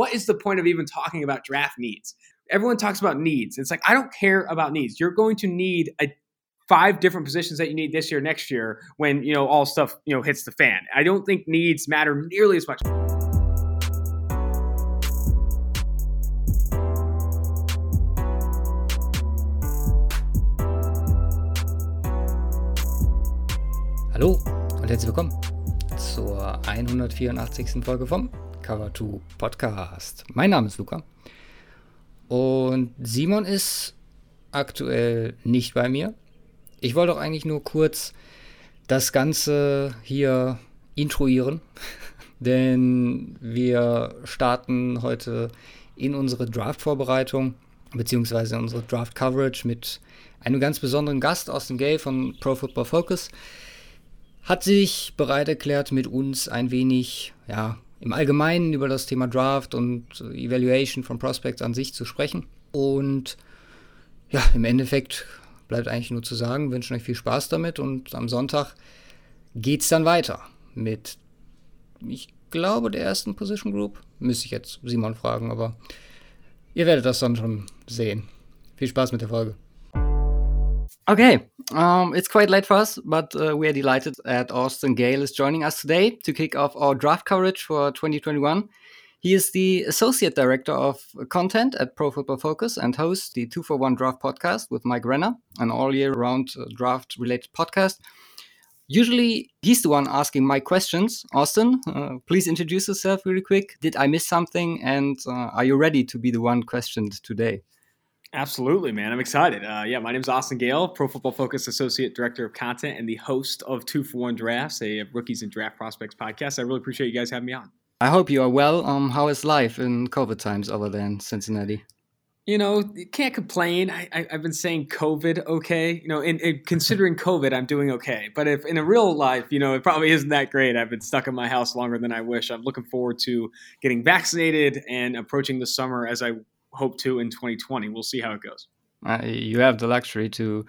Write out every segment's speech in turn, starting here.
what is the point of even talking about draft needs? Everyone talks about needs. It's like I don't care about needs. You're going to need a five different positions that you need this year, next year, when you know all stuff you know hits the fan. I don't think needs matter nearly as much. Hallo und herzlich willkommen zur 184. Folge vom Cover 2 Podcast. Mein Name ist Luca und Simon ist aktuell nicht bei mir. Ich wollte auch eigentlich nur kurz das Ganze hier intruieren, denn wir starten heute in unsere Draft-Vorbereitung beziehungsweise unsere Draft-Coverage mit einem ganz besonderen Gast aus dem Gay von Pro Football Focus hat sich bereit erklärt, mit uns ein wenig, ja, im Allgemeinen über das Thema Draft und Evaluation von Prospects an sich zu sprechen. Und ja, im Endeffekt bleibt eigentlich nur zu sagen, wünschen euch viel Spaß damit und am Sonntag geht's dann weiter mit, ich glaube, der ersten Position Group. Müsste ich jetzt Simon fragen, aber ihr werdet das dann schon sehen. Viel Spaß mit der Folge. Okay, um, it's quite late for us, but uh, we are delighted that Austin Gayle is joining us today to kick off our draft coverage for 2021. He is the Associate Director of Content at Pro Football Focus and hosts the 2 for 1 Draft podcast with Mike Renner, an all year round uh, draft related podcast. Usually, he's the one asking my questions. Austin, uh, please introduce yourself really quick. Did I miss something? And uh, are you ready to be the one questioned today? Absolutely, man. I'm excited. Uh, yeah, my name is Austin Gayle, Pro Football Focus Associate Director of Content and the host of Two for One Drafts, a rookies and draft prospects podcast. I really appreciate you guys having me on. I hope you are well. Um, how is life in COVID times over there in Cincinnati? You know, you can't complain. I, I, have been saying COVID okay. You know, in, in, considering COVID, I'm doing okay. But if in a real life, you know, it probably isn't that great. I've been stuck in my house longer than I wish. I'm looking forward to getting vaccinated and approaching the summer as I hope to in 2020. We'll see how it goes. Uh, you have the luxury to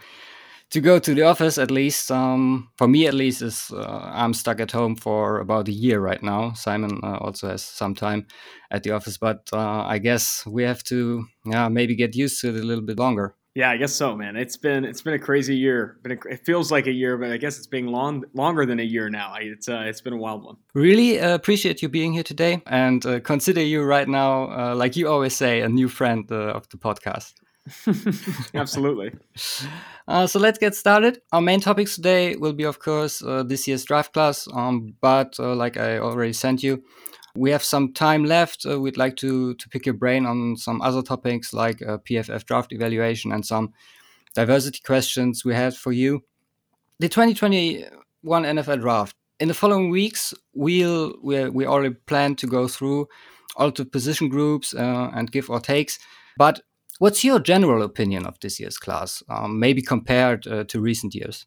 to go to the office at least. Um, for me, at least, is uh, I'm stuck at home for about a year right now. Simon uh, also has some time at the office, but uh, I guess we have to, yeah, maybe get used to it a little bit longer. Yeah, I guess so, man. It's been it's been a crazy year. Been a, it feels like a year, but I guess it's being long longer than a year now. It's uh, it's been a wild one. Really uh, appreciate you being here today, and uh, consider you right now, uh, like you always say, a new friend uh, of the podcast. Absolutely. Uh, so let's get started. Our main topics today will be, of course, this year's draft class. Um, but like I already sent you, we have some time left. Uh, we'd like to to pick your brain on some other topics like uh, PFF draft evaluation and some diversity questions we had for you. The 2021 NFL draft. In the following weeks, we'll we we already plan to go through all the position groups uh, and give or takes. But what's your general opinion of this year's class, um, maybe compared uh, to recent years?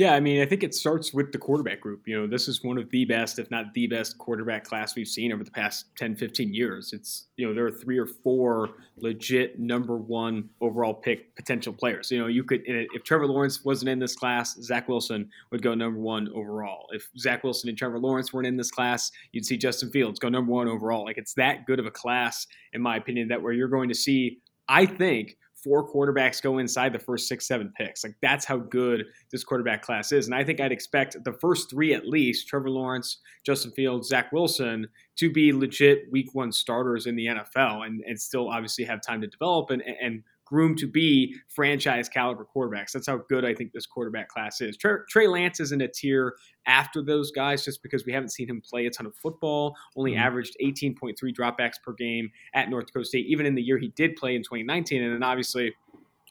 Yeah, I mean, I think it starts with the quarterback group. You know, this is one of the best, if not the best, quarterback class we've seen over the past 10, 15 years. It's, you know, there are three or four legit number one overall pick potential players. You know, you could, if Trevor Lawrence wasn't in this class, Zach Wilson would go number one overall. If Zach Wilson and Trevor Lawrence weren't in this class, you'd see Justin Fields go number one overall. Like, it's that good of a class, in my opinion, that where you're going to see, I think, four quarterbacks go inside the first six, seven picks. Like that's how good this quarterback class is. And I think I'd expect the first three at least, Trevor Lawrence, Justin Fields, Zach Wilson, to be legit week one starters in the NFL and, and still obviously have time to develop and, and groomed to be franchise caliber quarterbacks. That's how good I think this quarterback class is. Trey, Trey Lance is in a tier after those guys just because we haven't seen him play a ton of football, only mm-hmm. averaged 18.3 dropbacks per game at North Dakota State, even in the year he did play in 2019. And then obviously,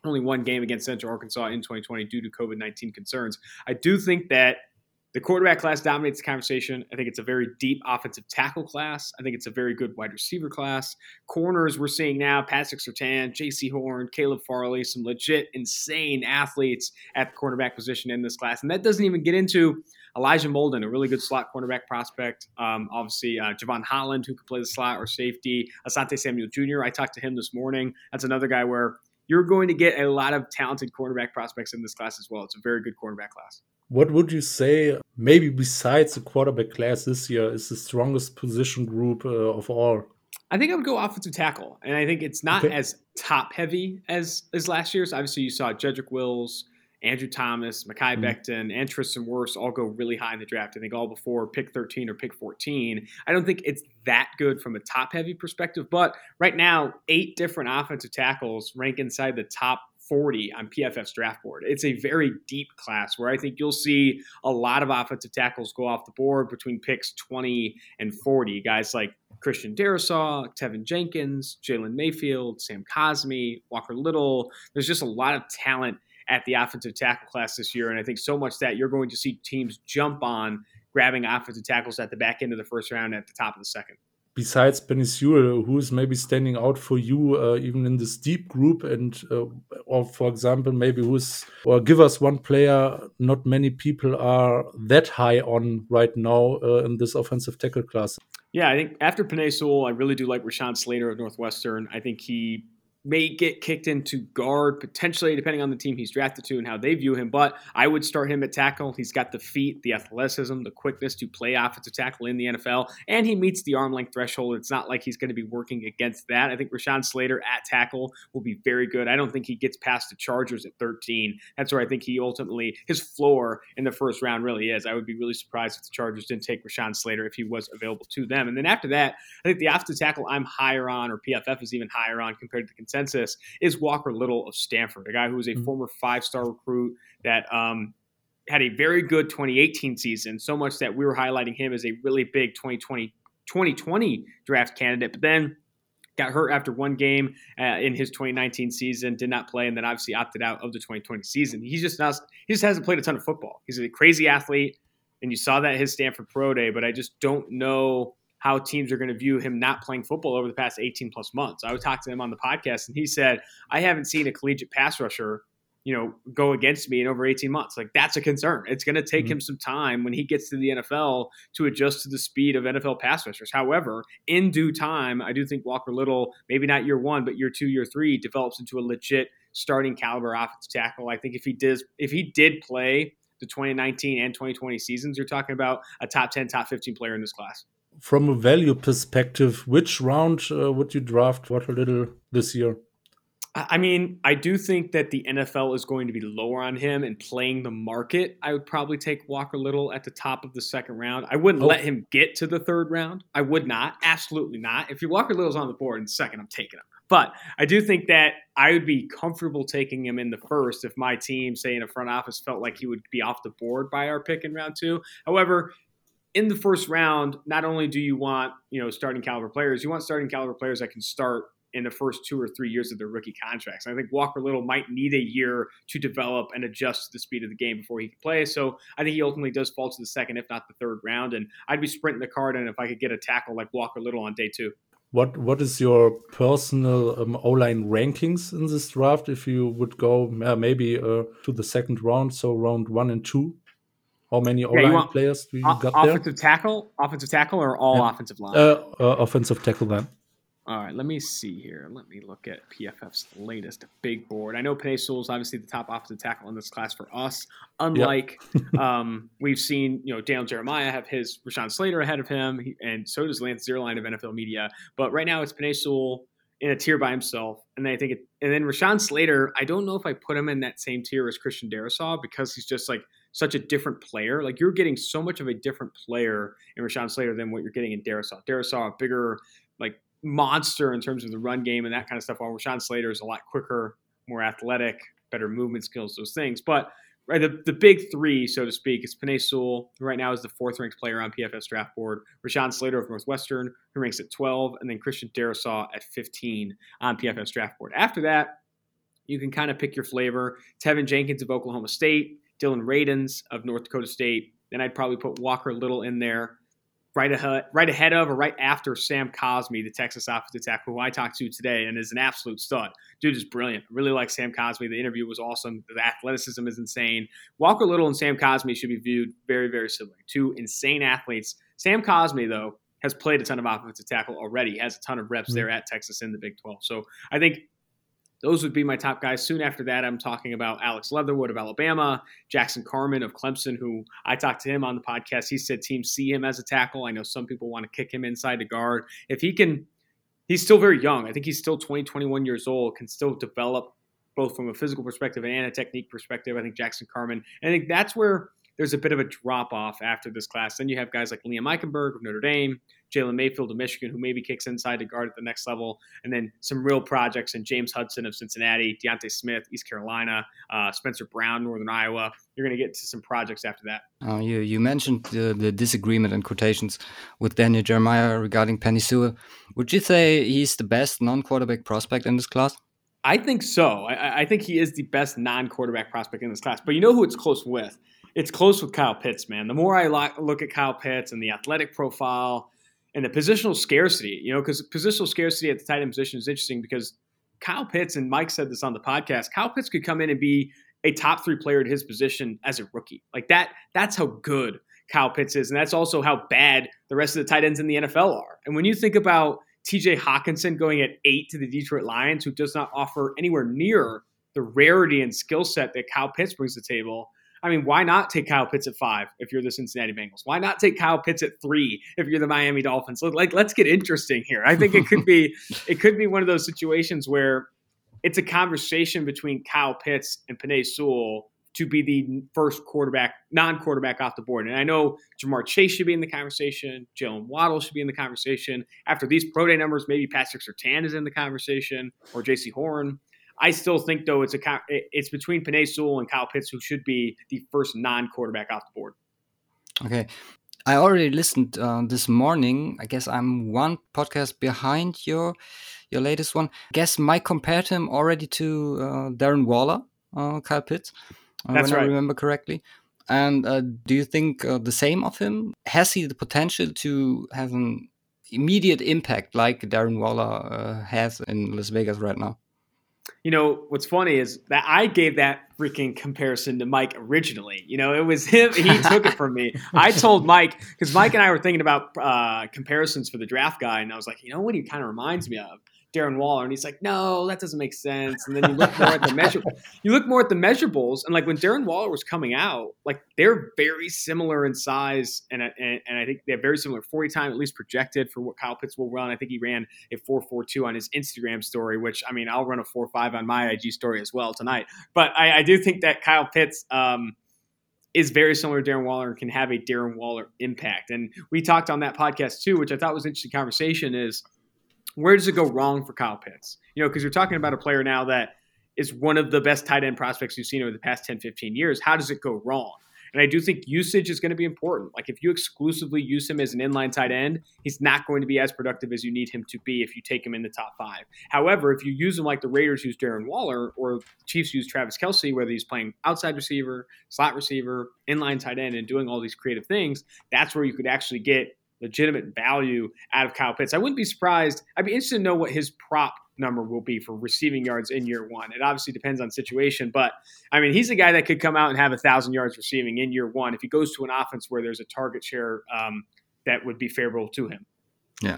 only one game against Central Arkansas in 2020 due to COVID 19 concerns. I do think that the quarterback class dominates the conversation. I think it's a very deep offensive tackle class. I think it's a very good wide receiver class. Corners, we're seeing now Patrick Surtain, Jaycee Horn, Caleb Farley, some legit insane athletes at the cornerback position in this class. And that doesn't even get into Elijah Molden, a really good slot cornerback prospect. Um, obviously, uh, Jevon Holland, who could play the slot or safety. Asante Samuel Jr., I talked to him this morning. That's another guy where you're going to get a lot of talented cornerback prospects in this class as well. It's a very good cornerback class. What would you say, maybe besides the quarterback class this year, is the strongest position group uh, of all? I think I would go offensive tackle, and I think it's not Okay. as top heavy as as last year's. Obviously, you saw Jedrick Wills, Andrew Thomas, Mekhi Mhm. Becton, and Tristan Wirfs all go really high in the draft. I think all before pick 13 or pick 14. I don't think it's that good from a top heavy perspective, but right now, eight different offensive tackles rank inside the top 40 on PFF's draft board. It's a very deep class where I think you'll see a lot of offensive tackles go off the board between picks 20 and 40. Guys like Christian Darrisaw, Teven Jenkins, Jalen Mayfield, Sam Cosmi, Walker Little. There's just a lot of talent at the offensive tackle class this year. And I think so much that you're going to see teams jump on grabbing offensive tackles at the back end of the first round at the top of the second. Besides Penei Sewell, who is maybe standing out for you uh, even in this deep group, and uh, or for example, maybe who's or give us one player not many people are that high on right now uh, in this offensive tackle class. Yeah, I think after Penei Sewell, I really do like Rashawn Slater of Northwestern. I think he may get kicked into guard potentially, depending on the team he's drafted to and how they view him. But I would start him at tackle. He's got the feet, the athleticism, the quickness to play offensive tackle in the NFL, and he meets the arm length threshold. It's not like he's going to be working against that. I think Rashawn Slater at tackle will be very good. I don't think he gets past the Chargers at 13. That's where I think he ultimately his floor in the first round really is. I would be really surprised if the Chargers didn't take Rashawn Slater if he was available to them. And then after that, I think the offensive tackle I'm higher on, or PFF is even higher on compared to the consensus, is Walker Little of Stanford, a guy who was a Mhm. former five star recruit that um, had a very good 2018 season, so much that we were highlighting him as a really big 2020, 2020 draft candidate. But then got hurt after one game uh, in his 2019 season, did not play, and then obviously opted out of the 2020 season. He just not, he just hasn't played a ton of football. He's a crazy athlete, and you saw that at his Stanford Pro Day. But I just don't know how teams are going to view him not playing football over the past 18 plus months. I would talk to him on the podcast, and he said, "I haven't seen a collegiate pass rusher." You know, go against me in over 18 months. Like, that's a concern. It's going to take Mhm. him some time when he gets to the NFL to adjust to the speed of NFL pass rushers. However, in due time, I do think Walker Little, maybe not year one, but year two, year three, develops into a legit starting caliber offensive tackle. I think if he did, if he did play the 2019 and 2020 seasons, you're talking about a top 10, top 15 player in this class. From a value perspective, which round uh, would you draft Walker Little this year? I mean, I do think that the NFL is going to be lower on him and playing the market. I would probably take Walker Little at the top of the second round. I wouldn't Oh. let him get to the third round. I would not. Absolutely not. If Walker Little's on the board in the second, I'm taking him. But I do think that I would be comfortable taking him in the first if my team, say in a front office, felt like he would be off the board by our pick in round two. However, in the first round, not only do you want you know starting caliber players, you want starting caliber players that can start in the first two or three years of their rookie contracts. I think Walker Little might need a year to develop and adjust to the speed of the game before he can play. So I think he ultimately does fall to the second, if not the third round. And I'd be sprinting the card and if I could get a tackle like Walker Little on day two. What What is your personal um, O line rankings in this draft? If you would go uh, maybe uh, to the second round, so round one and two, how many O you line want players do you O- got there? offensive tackle, offensive tackle, or all Yeah. offensive line? Uh, uh, offensive tackle then. All right, let me see here. Let me look at PFF's latest big board. I know Penei Sewell is obviously the top offensive tackle in this class for us. Unlike um, we've seen, you know, Daniel Jeremiah have his Rashawn Slater ahead of him, and so does Lance Zierlein of NFL Media. But right now it's Penei Sewell in a tier by himself, and then I think, it, and then Rashawn Slater. I don't know if I put him in that same tier as Christian Darrisaw because he's just like such a different player. Like you're getting so much of a different player in Rashawn Slater than what you're getting in Darrisaw. Darrisaw, a bigger like monster in terms of the run game and that kind of stuff. While Rashawn Slater is a lot quicker, more athletic, better movement skills, those things. But right, the, the big three, so to speak, is Penei Sewell, who right now is the fourth ranked player on PFS draft board, Rashawn Slater of Northwestern, who ranks at 12, and then Christian Darrisaw at 15 on PFS draft board. After that, you can kind of pick your flavor. Teven Jenkins of Oklahoma State, Dillon Radunz of North Dakota State. Then I'd probably put Walker Little in there right ahead, right ahead of or right after Sam Cosmi, the Texas offensive tackle who I talked to today and is an absolute stud. Dude is brilliant. I really like Sam Cosmi. The interview was awesome. The athleticism is insane. Walker Little and Sam Cosmi should be viewed very, very similar. Two insane athletes. Sam Cosmi, though, has played a ton of offensive tackle already. Has a ton of reps Mhm. there at Texas in the Big 12. So I think those would be my top guys. Soon after that, I'm talking about Alex Leatherwood of Alabama, Jackson Carman of Clemson, who I talked to him on the podcast. He said teams see him as a tackle. I know some people want to kick him inside the guard. If he can he's still very young. I think he's still 20, 21 years old, can still develop both from a physical perspective and a technique perspective. I think Jackson Carman. I think that's where there's a bit of a drop off after this class. Then you have guys like Liam Eichenberg of Notre Dame, Jalen Mayfield of Michigan, who maybe kicks inside to guard at the next level, and then some real projects and James Hudson of Cincinnati, D'Ante Smith, East Carolina, uh, Spencer Brown, Northern Iowa. You're going to get to some projects after that. Uh, you you mentioned the, the disagreement and quotations with Daniel Jeremiah regarding Penei Sewell. Would you say he's the best non-quarterback prospect in this class? I think so. I, I think he is the best non-quarterback prospect in this class. But you know who it's close with? It's close with Kyle Pitts, man. The more I look at Kyle Pitts and the athletic profile and the positional scarcity, you know, because positional scarcity at the tight end position is interesting because Kyle Pitts, and Mike said this on the podcast, Kyle Pitts could come in and be a top three player at his position as a rookie. Like that, that's how good Kyle Pitts is. And that's also how bad the rest of the tight ends in the NFL are. And when you think about TJ Hockenson going at eight to the Detroit Lions, who does not offer anywhere near the rarity and skill set that Kyle Pitts brings to the table, I mean, why not take Kyle Pitts at five if you're the Cincinnati Bengals? Why not take Kyle Pitts at three if you're the Miami Dolphins? Like, let's get interesting here. I think it could be it could be one of those situations where it's a conversation between Kyle Pitts and Penei Sewell to be the first quarterback, non-quarterback off the board. And I know Ja'Marr Chase should be in the conversation. Jaylen Waddle should be in the conversation. After these pro day numbers, maybe Patrick Surtain is in the conversation or Jaycee Horn. I still think though it's a it's between Penei Sewell and Kyle Pitts who should be the first non-quarterback off the board. Okay. I already listened uh, this morning. I guess I'm one podcast behind your your latest one. I guess Mike compared him already to uh, Darren Waller, uh, Kyle Pitts, uh, That's when right. I remember correctly. And uh, do you think uh, the same of him? Has he the potential to have an immediate impact like Darren Waller has in Las Vegas right now? You know what's funny is that I gave that freaking comparison to Mike originally. You know, it was him. He took it from me. I told Mike because Mike and I were thinking about uh, comparisons for the draft guy, and I was like, you know what, he kind of reminds me of Darren Waller, and he's like, no, that doesn't make sense. And then you look more at the measure, you look more at the measurables, and like when Darren Waller was coming out, like they're very similar in size, and and, and I think they have very similar forty time at least projected for what Kyle Pitts will run. I think he ran a four four two on his Instagram story, which I mean I'll run a four five on my IG story as well tonight. But I, I do think that Kyle Pitts. Um, is very similar to Darren Waller and can have a Darren Waller impact. And we talked on that podcast too, which I thought was an interesting conversation is where does it go wrong for Kyle Pitts? You know, because you're talking about a player now that is one of the best tight end prospects you've seen over the past 10, 15 years. How does it go wrong? And I do think usage is going to be important. Like if you exclusively use him as an inline tight end, he's not going to be as productive as you need him to be if you take him in the top five. However, if you use him like the Raiders use Darren Waller or Chiefs use Travis Kelce, whether he's playing outside receiver, slot receiver, inline tight end, and doing all these creative things, that's where you could actually get legitimate value out of Kyle Pitts. I wouldn't be surprised. I'd be interested to know what his prop number will be for receiving yards in year one. It obviously depends on situation, but I mean, he's a guy that could come out and have a thousand yards receiving in year one if he goes to an offense where there's a target share um, that would be favorable to him. Yeah.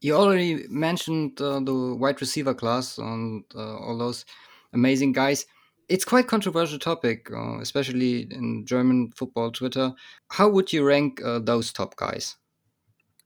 You already mentioned uh, the wide receiver class and uh, all those amazing guys. It's quite controversial topic, uh, especially in German football Twitter. How would you rank uh, those top guys?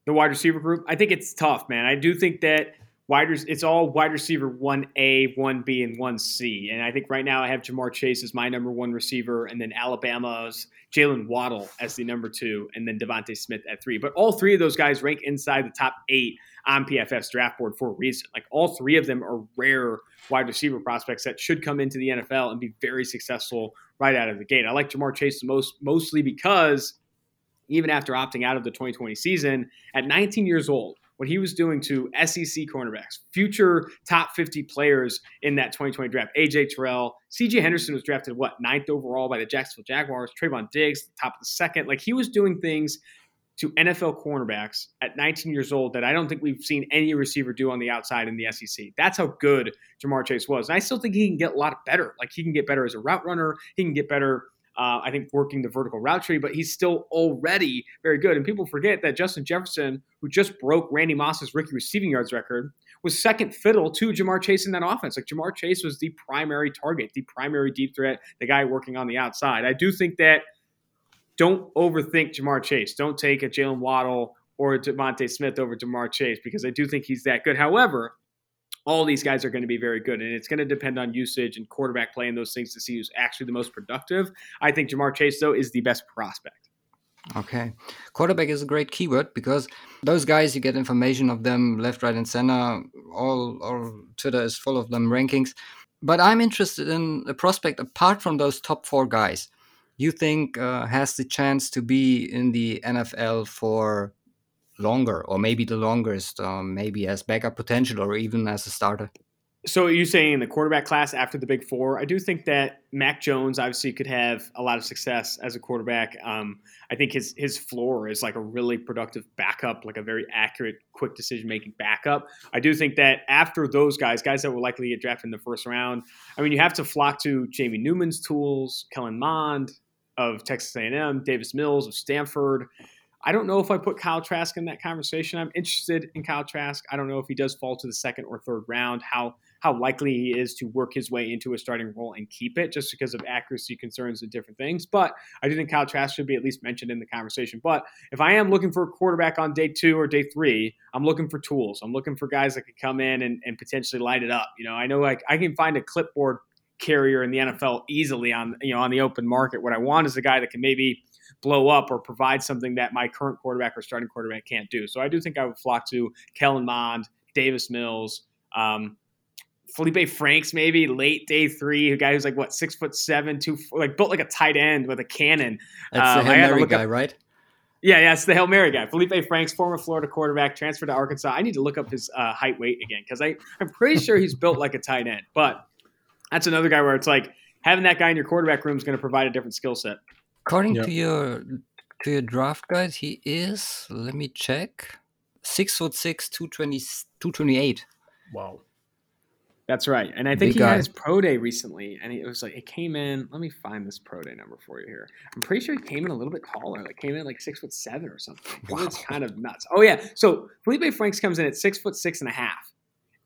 The wide receiver group, I think it's tough, man. I do think that wide it's all wide receiver 1A, 1B, and 1C. And I think right now I have Ja'Marr Chase as my number one receiver, and then Alabama's Jaylen Waddle as the number two, and then DeVonta Smith at three. But all three of those guys rank inside the top eight on PFF's draft board for a reason. Like all three of them are rare wide receiver prospects that should come into the NFL and be very successful right out of the gate. I like Ja'Marr Chase the most mostly because even after opting out of the 2020 season at 19 years old, what he was doing to SEC cornerbacks, future top 50 players in that 2020 draft. AJ Terrell, CJ Henderson was drafted, what, ninth overall by the Jacksonville Jaguars, Trevon Diggs, top of the second. Like he was doing things to NFL cornerbacks at 19 years old that I don't think we've seen any receiver do on the outside in the SEC. That's how good Ja'Marr Chase was. And I still think he can get a lot better. Like he can get better as a route runner, he can get better uh, I think working the vertical route tree, but he's still already very good. And people forget that Justin Jefferson, who just broke Randy Moss's rookie receiving yards record, was second fiddle to Ja'Marr Chase in that offense. Like Ja'Marr Chase was the primary target, the primary deep threat, the guy working on the outside. I do think that don't overthink Ja'Marr Chase. Don't take a Jaylen Waddle or DeVonta Smith over Ja'Marr Chase because I do think he's that good. However, all these guys are going to be very good, and it's going to depend on usage and quarterback play and those things to see who's actually the most productive. I think Ja'Marr Chase though is the best prospect. Okay. Quarterback is a great keyword because those guys, you get information of them left, right, and center. All, all Twitter is full of them rankings. But I'm interested in a prospect apart from those top four guys. You think uh, has the chance to be in the NFL for longer, or maybe the longest, um, maybe as backup potential, or even as a starter? So you saying in the quarterback class after the big four? I do think that Mac Jones obviously could have a lot of success as a quarterback. Um, I think his his floor is like a really productive backup, like a very accurate, quick decision making backup. I do think that after those guys, guys that will likely get drafted in the first round, I mean, you have to flock to Jamie Newman's tools, Kellen Mond of Texas A&M, Davis Mills of Stanford. I don't know if I put Kyle Trask in that conversation. I'm interested in Kyle Trask. I don't know if he does fall to the second or third round. How how likely he is to work his way into a starting role and keep it, just because of accuracy concerns and different things. But I do think Kyle Trask should be at least mentioned in the conversation. But if I am looking for a quarterback on day two or day three, I'm looking for tools. I'm looking for guys that could come in and, and potentially light it up. You know, I know like I can find a clipboard carrier in the NFL easily on you know on the open market. What I want is a guy that can maybe blow up or provide something that my current quarterback or starting quarterback can't do. So I do think I would flock to Kellen Mond, Davis Mills, um, Feleipe Franks, maybe late day three, a guy who's like what six foot seven, two like built like a tight end with a cannon. That's um, the Hail Mary guy, up, right? Yeah, yeah, it's the Hail Mary guy. Feleipe Franks, former Florida quarterback, transferred to Arkansas. I need to look up his uh, height weight again because I I'm pretty sure he's built like a tight end. But that's another guy where it's like having that guy in your quarterback room is going to provide a different skill set. According to your to your draft guide, he is. Let me check. Six foot six, 220, 228. Wow. That's right. And I think Big he guy. had his pro day recently, and it was like it came in. Let me find this pro day number for you here. I'm pretty sure he came in a little bit taller, like came in like six foot seven or something. Wow. It's kind of nuts. Oh yeah. So Feleipe Franks comes in at six foot six and a half,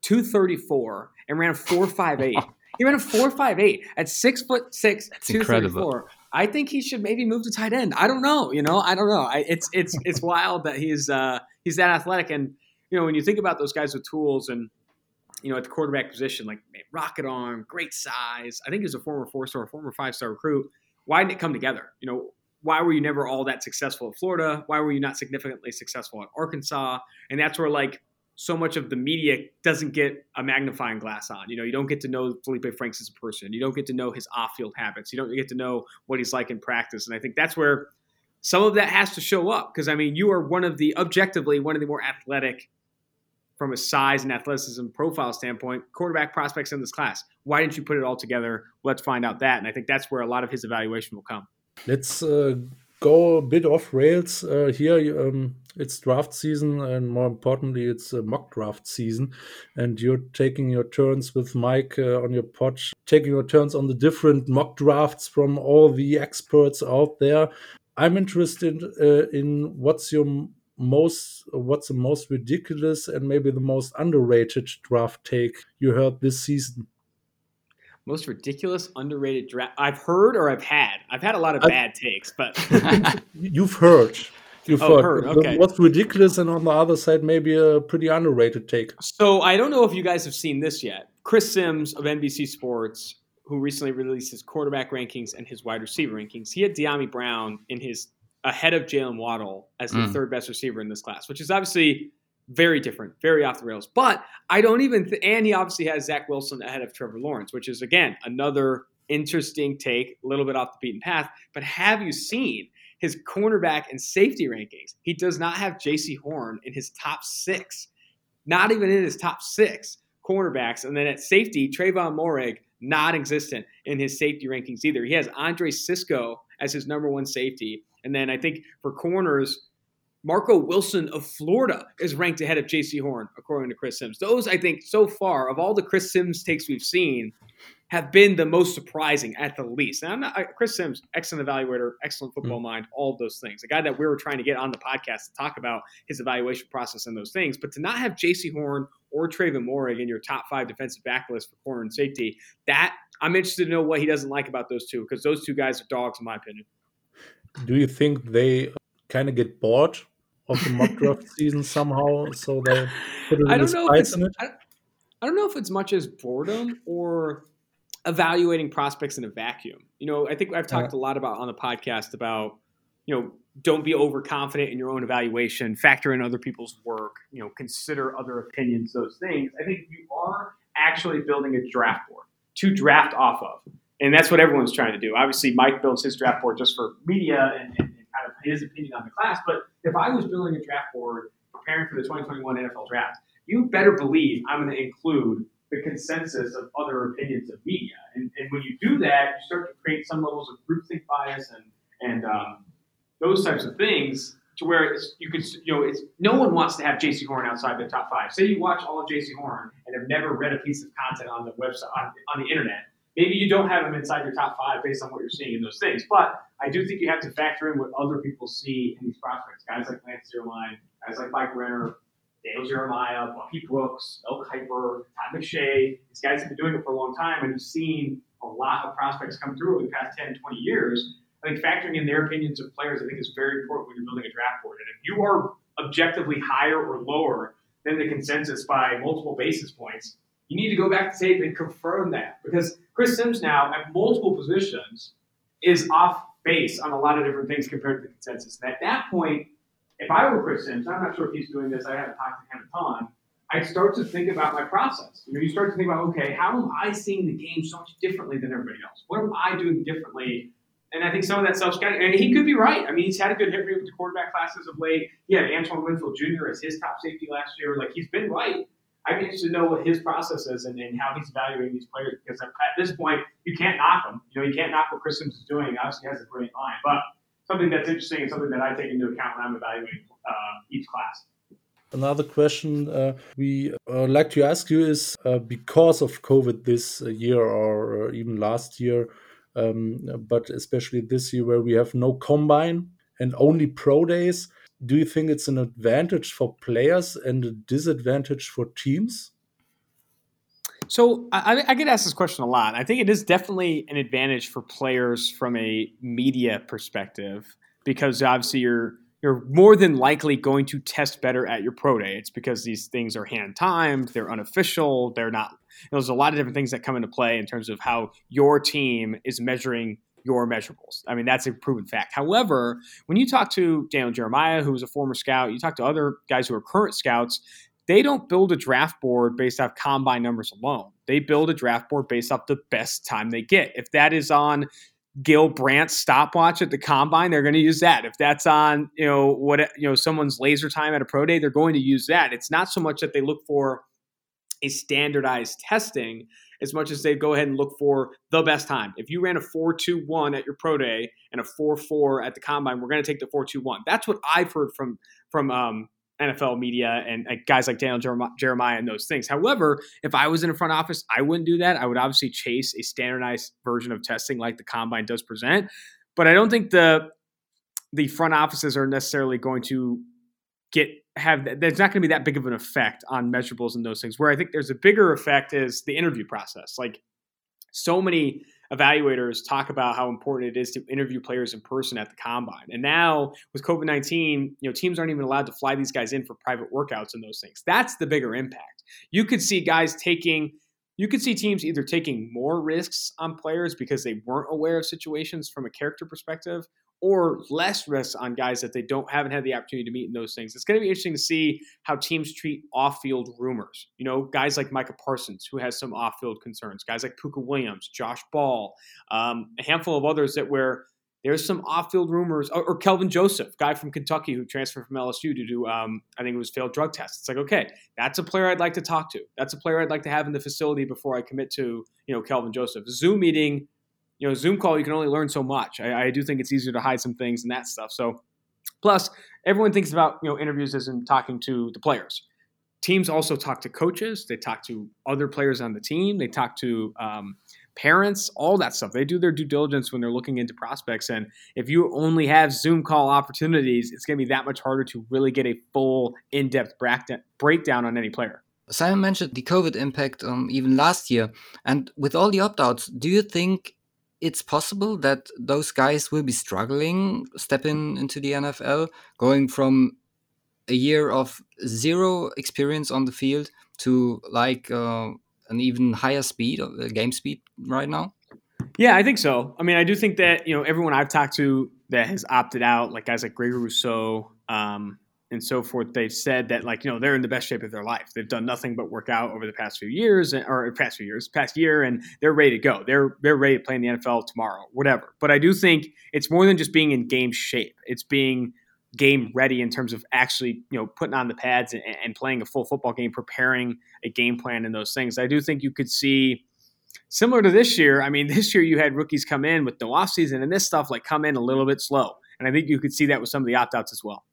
two thirty four, and ran a four five eight. He ran a four five eight at six foot six, two thirty four. I think he should maybe move to tight end. I don't know. You know, I don't know. I, it's it's it's wild that he's uh, he's that athletic, and you know when you think about those guys with tools and you know at the quarterback position, like rocket arm, great size. I think he's a former four star, former five star recruit. Why didn't it come together? You know, why were you never all that successful at Florida? Why were you not significantly successful at Arkansas? And that's where like so much of the media doesn't get a magnifying glass on. You know, you don't get to know Feleipe Franks as a person. You don't get to know his off-field habits. You don't get to know what he's like in practice. And I think that's where some of that has to show up because I mean, you are one of the objectively one of the more athletic from a size and athleticism profile standpoint quarterback prospects in this class. Why didn't you put it all together? Let's find out that. And I think that's where a lot of his evaluation will come. Let's uh, go a bit off rails uh, here. Um, it's draft season, and more importantly, it's a mock draft season. And you're taking your turns with Mike uh, on your pod, taking your turns on the different mock drafts from all the experts out there. I'm interested uh, in what's your most what's the most ridiculous and maybe the most underrated draft take you heard this season most ridiculous underrated draft I've heard or I've had. I've had a lot of I've, bad takes, but you've heard. You've oh, heard. Okay. What's ridiculous and on the other side maybe a pretty underrated take. So I don't know if you guys have seen this yet. Chris Sims of NBC Sports, who recently released his quarterback rankings and his wide receiver rankings, he had Dyami Brown in his ahead of Jaylen Waddle as the mm. third best receiver in this class, which is obviously very different, very off the rails. But I don't even, th- and he obviously has Zach Wilson ahead of Trevor Lawrence, which is again another interesting take, a little bit off the beaten path. But have you seen his cornerback and safety rankings? He does not have Jaycee Horn in his top six, not even in his top six cornerbacks. And then at safety, Trevon Moehrig, not existent in his safety rankings either. He has Andre Cisco as his number one safety. And then I think for corners, Marco Wilson of Florida is ranked ahead of Jaycee Horn, according to Chris Sims. Those, I think, so far, of all the Chris Sims takes we've seen, have been the most surprising at the least. And I'm not I, Chris Sims, excellent evaluator, excellent football mm-hmm. mind, all of those things. A guy that we were trying to get on the podcast to talk about his evaluation process and those things. But to not have Jaycee Horn or Trevon Moehrig in your top five defensive back list for corner and safety, that I'm interested to know what he doesn't like about those two because those two guys are dogs in my opinion. Do you think they kind of get bored of the mock draft season somehow, so they put a little spice in it. I, I don't know if it's much as boredom or evaluating prospects in a vacuum. You know, I think I've talked a lot about on the podcast about, you know, don't be overconfident in your own evaluation, factor in other people's work, you know, consider other opinions, those things. I think you are actually building a draft board to draft off of, and that's what everyone's trying to do. Obviously, Mike builds his draft board just for media and, and, and kind of his opinion on the class. But if I was building a draft board preparing for the 2021 NFL draft, you better believe I'm going to include the consensus of other opinions of media. And, and when you do that, you start to create some levels of groupthink bias and and um, those types of things to where you could you know it's no one wants to have Jaycee Horn outside the top five. Say you watch all of Jaycee Horn and have never read a piece of content on the website on, on the internet. Maybe you don't have them inside your top five based on what you're seeing in those things. But I do think you have to factor in what other people see in these prospects. Guys like Lance Zierlein, guys like Mike Renner, Daniel Jeremiah, Bucky Brooks, Mel Kiper, Todd McShay. These guys have been doing it for a long time and have seen a lot of prospects come through over the past 10, 20 years. I think factoring in their opinions of players, I think is very important when you're building a draft board. And if you are objectively higher or lower than the consensus by multiple basis points, you need to go back to tape and confirm that because Chris Sims now at multiple positions is off base on a lot of different things compared to the consensus. And at that point, if I were Chris Sims, I'm not sure if he's doing this, I haven't talked to him a ton, I'd start to think about my process. You know, you start to think about, okay, how am I seeing the game so much differently than everybody else? What am I doing differently and I think some of that stuff's got, and he could be right. I mean, he's had a good hit rate with the quarterback classes of late. He had Antoine Winfield Jr. as his top safety last year. Like, he's been right. Be interested to know what his process is and, and how he's evaluating these players because at, this point, you can't knock him. You know, you can't knock what Chris Sims is doing. Obviously, he has a brilliant line. But something that's interesting and something that I take into account when I'm evaluating uh, each class. Another question uh, we uh, like to ask you is uh, because of COVID this year or uh, even last year, um, but especially this year where we have no combine and only pro days. Do you think it's an advantage for players and a disadvantage for teams? So I, I, get asked this question a lot. I think it is definitely an advantage for players from a media perspective because obviously you're you're more than likely going to test better at your pro day. It's because these things are hand timed, they're unofficial, they're not there's a lot of different things that come into play in terms of how your team is measuring your measurables. I mean, that's a proven fact. However, when you talk to Daniel Jeremiah, who was a former scout, you talk to other guys who are current scouts, they don't build a draft board based off combine numbers alone. They build a draft board based off the best time they get. If that is on Gil Brandt's stopwatch at the combine, they're going to use that. If that's on, you know, what you know, someone's laser time at a pro day, they're going to use that. It's not so much that they look for a standardized testing as much as they go ahead and look for the best time. If you ran a 4.21 at your pro day and a 4-4 at the combine, we're going to take the 4.21. That's what I've heard from from um, NFL media and uh, guys like Daniel Jeremiah and those things. However, if I was in a front office, I wouldn't do that. I would obviously chase a standardized version of testing like the combine does present. But I don't think the the front offices are necessarily going to get have there's not going to be that big of an effect on measurables and those things. Where I think there's a bigger effect is the interview process. Like so many evaluators talk about how important it is to interview players in person at the combine. And now with COVID 19, you know, teams aren't even allowed to fly these guys in for private workouts and those things. That's the bigger impact. You could see guys taking you could see teams either taking more risks on players because they weren't aware of situations from a character perspective or less risks on guys that they don't haven't had the opportunity to meet in those things. It's going to be interesting to see how teams treat off-field rumors. You know, guys like Micah Parsons, who has some off-field concerns, guys like Pooka Williams, Josh Ball, um, a handful of others that where there's some off-field rumors, or, or, Kelvin Joseph, guy from Kentucky who transferred from LSU to do, um, I think it was failed drug tests. It's like, okay, that's a player I'd like to talk to. That's a player I'd like to have in the facility before I commit to, you know, Kelvin Joseph. Zoom meeting you know, Zoom call, you can only learn so much. I, I do think it's easier to hide some things and that stuff. So, plus, everyone thinks about, you know, interviews as in talking to the players. Teams also talk to coaches, they talk to other players on the team, they talk to um, parents, all that stuff. They do their due diligence when they're looking into prospects. And if you only have Zoom call opportunities, it's going to be that much harder to really get a full, in depth breakdown on any player. Simon mentioned the COVID impact um, even last year. And with all the opt outs, do you think it's possible that those guys will be struggling stepping into the NFL, going from a year of zero experience on the field to like uh, an even higher speed, uh, game speed right now? Yeah, I think so. I mean, I do think that you know everyone I've talked to that has opted out, like guys like Greg Rousseau um, and so forth, they've said that like you know they're in the best shape of their life. They've done nothing but work out over the past few years, or past few years, past year, and they're ready to go. They're they're ready to play in the NFL tomorrow, whatever. But I do think it's more than just being in game shape. It's being game ready in terms of actually you know putting on the pads and, and playing a full football game, preparing a game plan, and those things. I do think you could see similar to this year, I mean, this year you had rookies come in with no offseason, and this stuff like come in a little bit slow. And I think you could see that with some of the opt outs as well.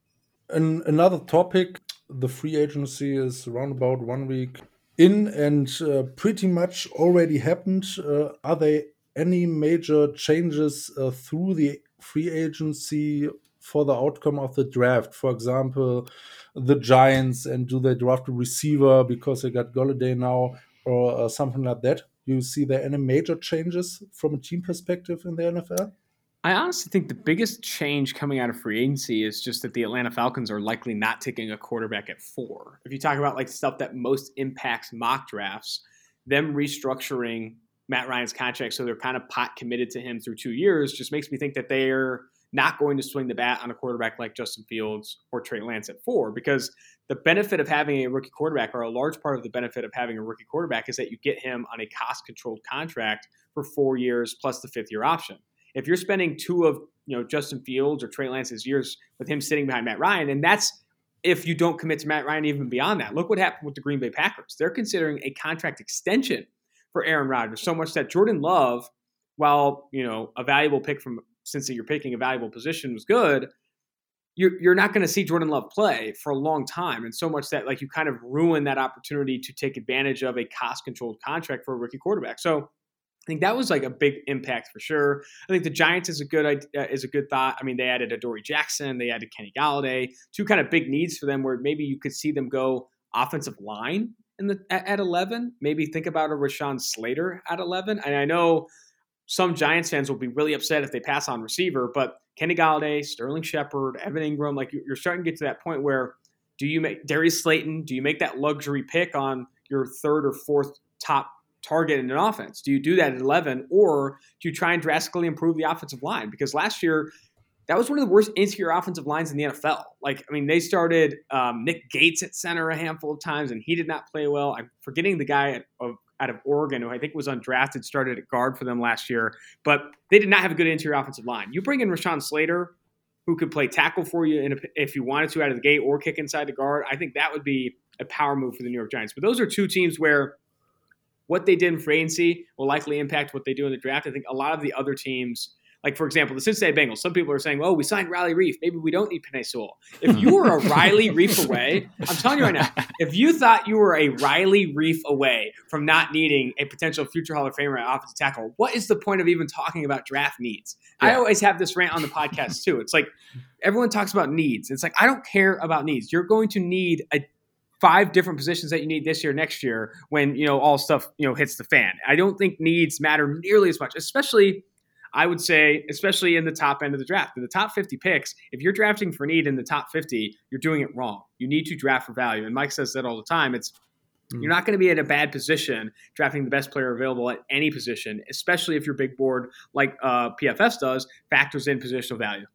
Another topic the free agency is around about one week in and uh, pretty much already happened. Uh, are there any major changes uh, through the free agency for the outcome of the draft? For example, the Giants, and do they draft a receiver because they got Golladay now, or uh, something like that? you see there any major changes from a team perspective in the NFL? I honestly think the biggest change coming out of free agency is just that the Atlanta Falcons are likely not taking a quarterback at four. If you talk about like stuff that most impacts mock drafts, them restructuring Matt Ryan's contract so they're kind of pot committed to him through two years just makes me think that they're not going to swing the bat on a quarterback like Justin Fields or Trey Lance at four because the benefit of having a rookie quarterback, or a large part of the benefit of having a rookie quarterback, is that you get him on a cost controlled contract for four years plus the fifth year option. If you're spending two of you know Justin Fields or Trey Lance's years with him sitting behind Matt Ryan, and that's if you don't commit to Matt Ryan even beyond that. Look what happened with the Green Bay Packers. They're considering a contract extension for Aaron Rodgers, so much that Jordan Love, while you know a valuable pick from since you're picking a valuable position was good, you're, you're not going to see Jordan Love play for a long time. And so much that like you kind of ruin that opportunity to take advantage of a cost controlled contract for a rookie quarterback. So think that was like a big impact for sure. I think the Giants is a good uh, is a good thought. I mean, they added Adoree Jackson, they added Kenny Golladay, two kind of big needs for them where maybe you could see them go offensive line in the at, at 11. Maybe think about a Rashawn Slater at 11. And I know some Giants fans will be really upset if they pass on receiver, but Kenny Golladay, Sterling Shepard, Evan Engram, like you're starting to get to that point where do you make Darius Slayton? Do you make that luxury pick on your third or fourth top target in an offense? Do you do that at 11, or do you try and drastically improve the offensive line? Because last year, that was one of the worst interior offensive lines in the NFL. Like, I mean, they started um, Nick Gates at center a handful of times, and he did not play well. I'm forgetting the guy of out of Oregon, who I think was undrafted, started at guard for them last year. But they did not have a good interior offensive line. You bring in Rashawn Slater, who could play tackle for you a, if you wanted to out of the gate or kick inside the guard. I think that would be a power move for the New York Giants. But those are two teams where what they did in free agency will likely impact what they do in the draft. I think a lot of the other teams like, for example, the Cincinnati Bengals, some people are saying, oh, we signed Riley Reiff. Maybe we don't need Penei Sewell. If you were a Riley Reiff away, I'm telling you right now, if you thought you were a Riley Reiff away from not needing a potential future Hall of Famer at offensive tackle, what is the point of even talking about draft needs? Yeah. I always have this rant on the podcast too. It's like everyone talks about needs. It's like, I don't care about needs. You're going to need a five different positions that you need this year, next year, when you know all stuff you know hits the fan. I don't think needs matter nearly as much, especially I would say, especially in the top end of the draft, in the top 50 picks, if you're drafting for need in the top 50, you're doing it wrong. You need to draft for value. And Mike says that all the time. It's mm. you're not going to be in a bad position drafting the best player available at any position, especially if your big board, like uh, PFS does, factors in positional value.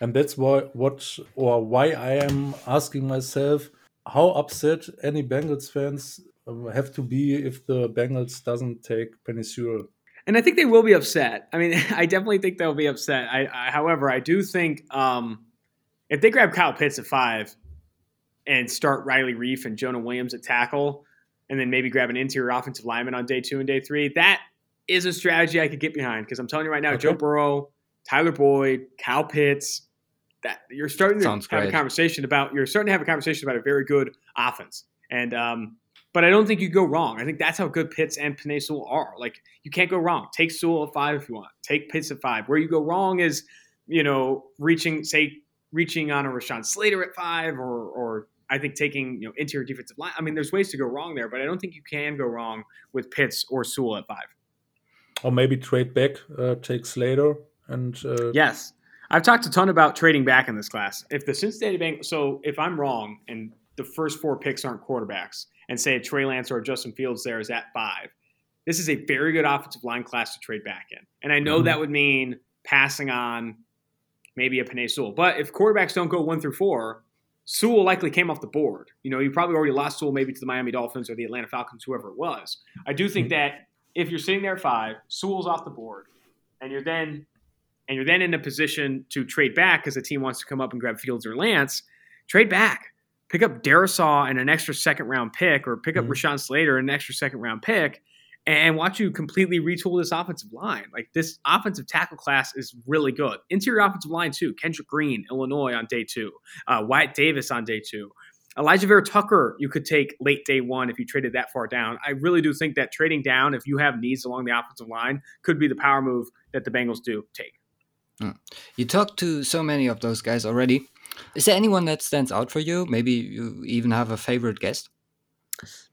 And that's why what or why I am asking myself how upset any Bengals fans um, have to be if the Bengals doesn't take Penei Sewell and I think they will be upset. I mean, I definitely think they'll be upset. I, I however, I do think um, if they grab Kyle Pitts at five and start Riley Reiff and Jonah Williams at tackle, and then maybe grab an interior offensive lineman on day two and day three, that is a strategy I could get behind. Because I'm telling you right now, okay. Joe Burrow, Tyler Boyd, Kyle Pitts, that you're starting to Sounds have great. a conversation about. You're starting to have a conversation about a very good offense. And um, but I don't think you go wrong. I think that's how good Pitts and Penei Sewell are. Like you can't go wrong. Take Sewell at five if you want. Take Pitts at five. Where you go wrong is, you know, reaching say reaching on a Rashawn Slater at five, or or I think taking you know interior defensive line. I mean, there's ways to go wrong there, but I don't think you can go wrong with Pitts or Sewell at five. Or maybe trade back, uh, take Slater and uh, yes. I've talked a ton about trading back in this class. If the Cincinnati Bengals, so if I'm wrong and the first four picks aren't quarterbacks, and say Trey Lance or Justin Fields there is at five, this is a very good offensive line class to trade back in. And I know mm-hmm. that would mean passing on maybe a Penei Sewell. But if quarterbacks don't go one through four, Sewell likely came off the board. You know, you probably already lost Sewell maybe to the Miami Dolphins or the Atlanta Falcons, whoever it was. I do think mm-hmm. that if you're sitting there at five, Sewell's off the board, and you're then and you're then in a position to trade back because the team wants to come up and grab Fields or Lance, trade back. Pick up Darrisaw and an extra second round pick, or pick up mm-hmm. Rashawn Slater and an extra second round pick, and watch you completely retool this offensive line. Like this offensive tackle class is really good. Interior offensive line too. Kendrick Green, Illinois on day two. Uh, Wyatt Davis on day two. Alijah Vera-Tucker, you could take late day one if you traded that far down. I really do think that trading down, if you have needs along the offensive line, could be the power move that the Bengals do take. Hmm. You talked to so many of those guys already. Is there anyone that stands out for you? Maybe you even have a favorite guest?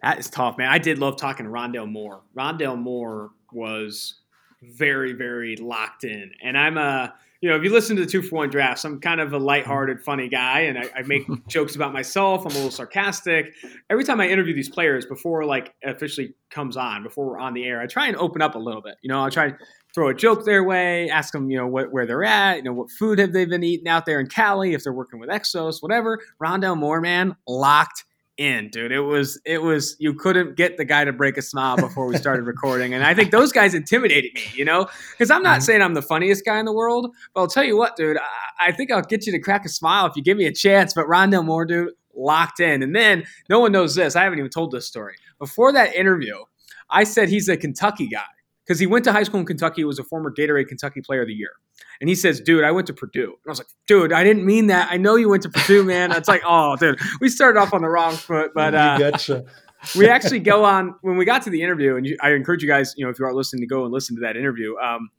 That is tough, man. I did love talking to Rondale Moore. Rondale Moore was very, very locked in. And I'm a, you know, if you listen to the two for one drafts, I'm kind of a lighthearted, funny guy, and I, I make jokes about myself. I'm a little sarcastic. Every time I interview these players before like officially comes on, before we're on the air, I try and open up a little bit. You know, I try and throw a joke their way, ask them, you know, what, where they're at, you know, what food have they been eating out there in Cali, if they're working with Exos, whatever. Rondale Moore, man, locked in, dude. It was it was you couldn't get the guy to break a smile before we started recording, and I think those guys intimidated me, you know, because I'm not mm-hmm. saying I'm the funniest guy in the world, but I'll tell you what, dude. I, I, think I'll get you to crack a smile if you give me a chance. But Rondale Moore, dude, locked in, and then no one knows this. I haven't even told this story before that interview. I said he's a Kentucky guy because he went to high school in Kentucky. He was a former Gatorade Kentucky Player of the Year. And he says, dude, I went to Purdue. And I was like, dude, I didn't mean that. I know you went to Purdue, man. It's like, oh, dude, we started off on the wrong foot. But uh, gotcha. we actually go on, when we got to the interview, and you, I encourage you guys, you know, if you are listening to go and listen to that interview. Um,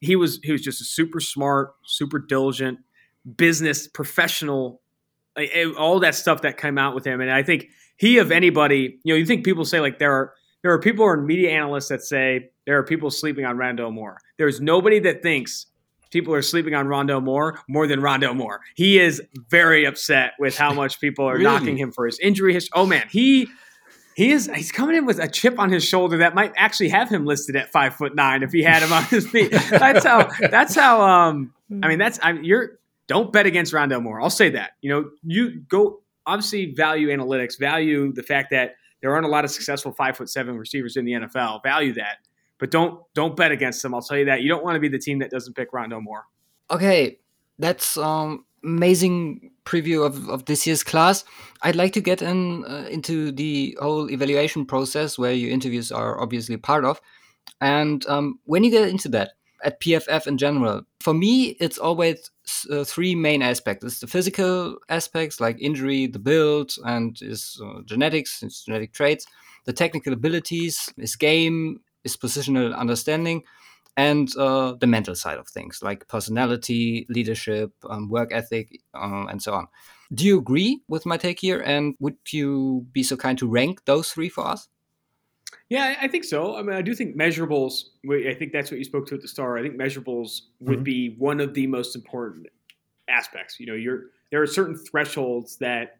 he was he was just a super smart, super diligent business professional, all that stuff that came out with him. And I think he, of anybody, you know, you think people say like there are there are people or media analysts that say there are people sleeping on Rondo Moore. There's nobody that thinks people are sleeping on Rondo Moore more than Rondo Moore. He is very upset with how much people are really? knocking him for his injury history. Oh man, he he is he's coming in with a chip on his shoulder that might actually have him listed at five foot nine if he had him on his feet. That's how that's how um I mean that's I mean, you're don't bet against Rondo Moore. I'll say that. You know, you go obviously value analytics, value the fact that there aren't a lot of successful five foot seven receivers in the NFL. Value that, but don't don't bet against them. I'll tell you that. You don't want to be the team that doesn't pick Rondo Moore. Okay, that's um amazing preview of, of this year's class. I'd like to get in uh, into the whole evaluation process where your interviews are obviously part of. And um, when you get into that at PFF in general, for me, it's always uh, three main aspects. It's the physical aspects like injury, the build, and his uh, genetics, his genetic traits. The technical abilities, his game, his positional understanding, and uh, the mental side of things like personality, leadership, um, work ethic, uh, and so on. Do you agree with my take here? And would you be so kind to rank those three for us? Yeah, I think so. I mean, I do think measurables. I think that's what you spoke to at the start. I think measurables would mm-hmm. be one of the most important aspects. You know, you're there are certain thresholds that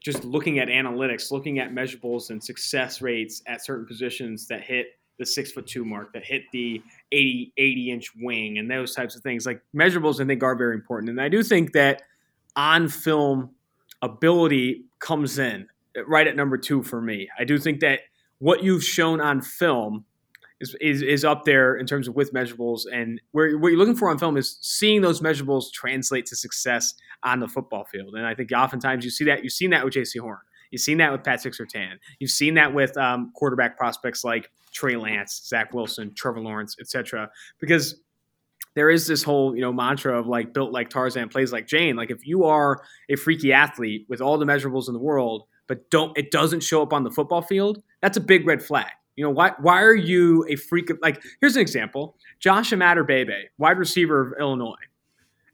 just looking at analytics, looking at measurables and success rates at certain positions that hit the six foot two mark, that hit the 80, 80 inch wing, and those types of things. Like measurables, I think are very important. And I do think that on film ability comes in right at number two for me. I do think that what you've shown on film is, is, is up there in terms of with measurables. And where, what you're looking for on film is seeing those measurables translate to success on the football field. And I think oftentimes you see that. You've seen that with Jaycee Horn. You've seen that with Patrick Surtain. You've seen that with um, quarterback prospects like Trey Lance, Zach Wilson, Trevor Lawrence, etc. Because there is this whole you know mantra of like built like Tarzan, plays like Jane. Like if you are a freaky athlete with all the measurables in the world, but don't it doesn't show up on the football field, that's a big red flag. You know, why why are you a freak of like here's an example. Josh Imatorbhebhe, wide receiver of Illinois.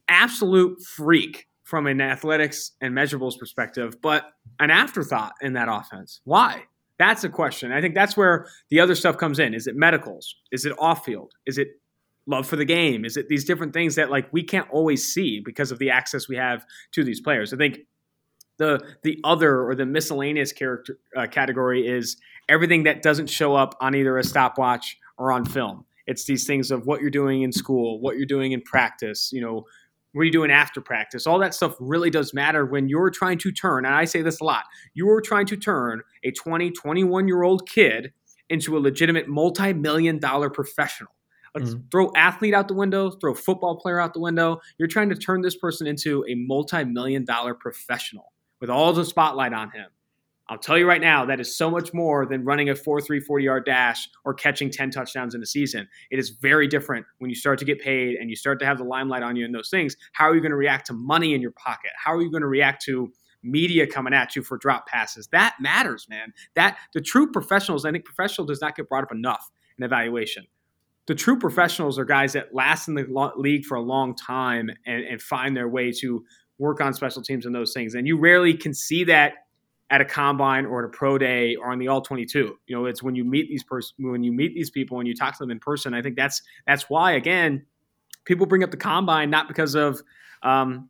Absolute freak from an athletics and measurables perspective, but an afterthought in that offense. Why? That's a question. I think that's where the other stuff comes in. Is it medicals? Is it off field? Is it love for the game? Is it these different things that like we can't always see because of the access we have to these players? I think the the other or the miscellaneous character uh, category is everything that doesn't show up on either a stopwatch or on film. It's these things of what you're doing in school, what you're doing in practice, you know, what are you doing after practice? All that stuff really does matter when you're trying to turn, and I say this a lot, you are trying to turn a 20, 21 year old kid into a legitimate multi million dollar professional. Let's mm-hmm. throw athlete out the window, throw football player out the window. You're trying to turn this person into a multi million dollar professional with all the spotlight on him. I'll tell you right now, that is so much more than running a 4 3 40 yard dash or catching 10 touchdowns in a season. It is very different when you start to get paid and you start to have the limelight on you and those things. How are you going to react to money in your pocket? How are you going to react to media coming at you for drop passes? That matters, man. That the true professionals, I think professional does not get brought up enough in evaluation. The true professionals are guys that last in the league for a long time and, and find their way to work on special teams and those things. And you rarely can see that at a combine or at a pro day or on the all 22 you know it's when you meet these person when you meet these people and you talk to them in person i think that's that's why again people bring up the combine not because of um,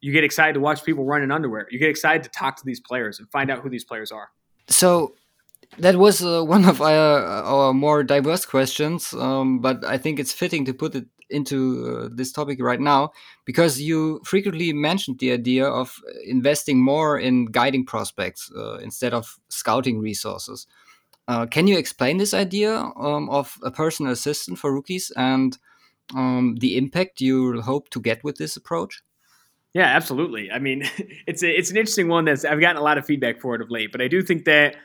you get excited to watch people run in underwear. You get excited to talk to these players and find out who these players are. So that was uh, one of our, our more diverse questions um, but i think it's fitting to put it into uh, this topic right now because you frequently mentioned the idea of investing more in guiding prospects uh, instead of scouting resources. Uh, can you explain this idea um, of a personal assistant for rookies and um, the impact you hope to get with this approach? Yeah, absolutely. I mean, it's a, it's an interesting one that's I've gotten a lot of feedback for it of late, but I do think that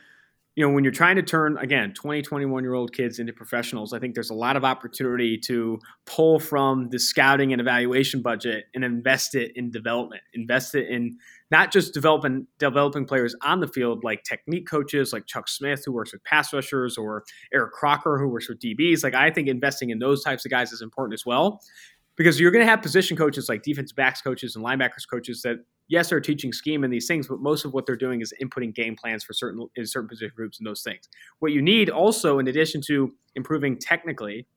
you know, when you're trying to turn, again, 20, 21 year old kids into professionals, I think there's a lot of opportunity to pull from the scouting and evaluation budget and invest it in development, invest it in not just developing developing players on the field like technique coaches like Chuck Smith who works with pass rushers or Eric Crocker who works with DBs. Like I think investing in those types of guys is important as well because you're going to have position coaches like defense backs coaches and linebackers coaches that yes they're teaching scheme and these things but most of what they're doing is inputting game plans for certain in certain position groups and those things what you need also in addition to improving technically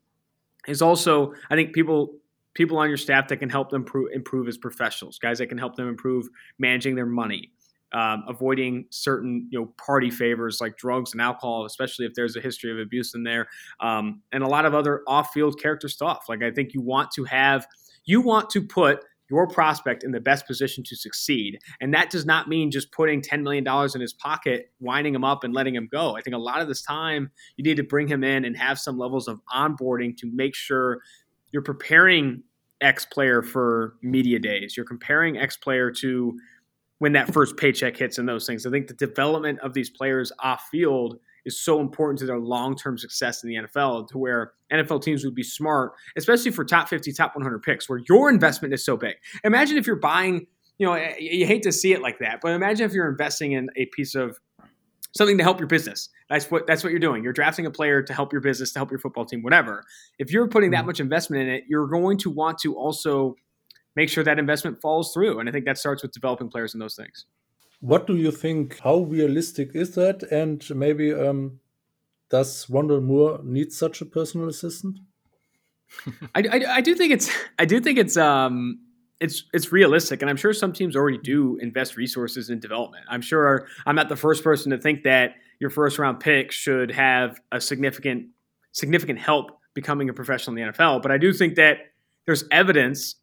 is also i think people people on your staff that can help them improve, improve as professionals guys that can help them improve managing their money um, avoiding certain you know party favors like drugs and alcohol, especially if there's a history of abuse in there, um, and a lot of other off-field character stuff. Like I think you want to have you want to put your prospect in the best position to succeed. And that does not mean just putting $10 million in his pocket, winding him up, and letting him go. I think a lot of this time you need to bring him in and have some levels of onboarding to make sure you're preparing X player for media days. You're comparing X player to when that first paycheck hits and those things. I think the development of these players off field is so important to their long term success in the NFL to where NFL teams would be smart, especially for top 50, top 100 picks, where your investment is so big. Imagine if you're buying, you know, you hate to see it like that, but imagine if you're investing in a piece of something to help your business. That's what that's what you're doing. You're drafting a player to help your business, to help your football team, whatever. If you're putting that mm-hmm. much investment in it, you're going to want to also make sure that investment falls through. And I think that starts with developing players and those things. What do you think? How realistic is that? And maybe um, does Rondale Moore need such a personal assistant? I, I, I, do think it's I do think it's um it's it's realistic, and I'm sure some teams already do invest resources in development. I'm sure I'm not the first person to think that your first round pick should have a significant significant help becoming a professional in the NFL. But I do think that there's evidence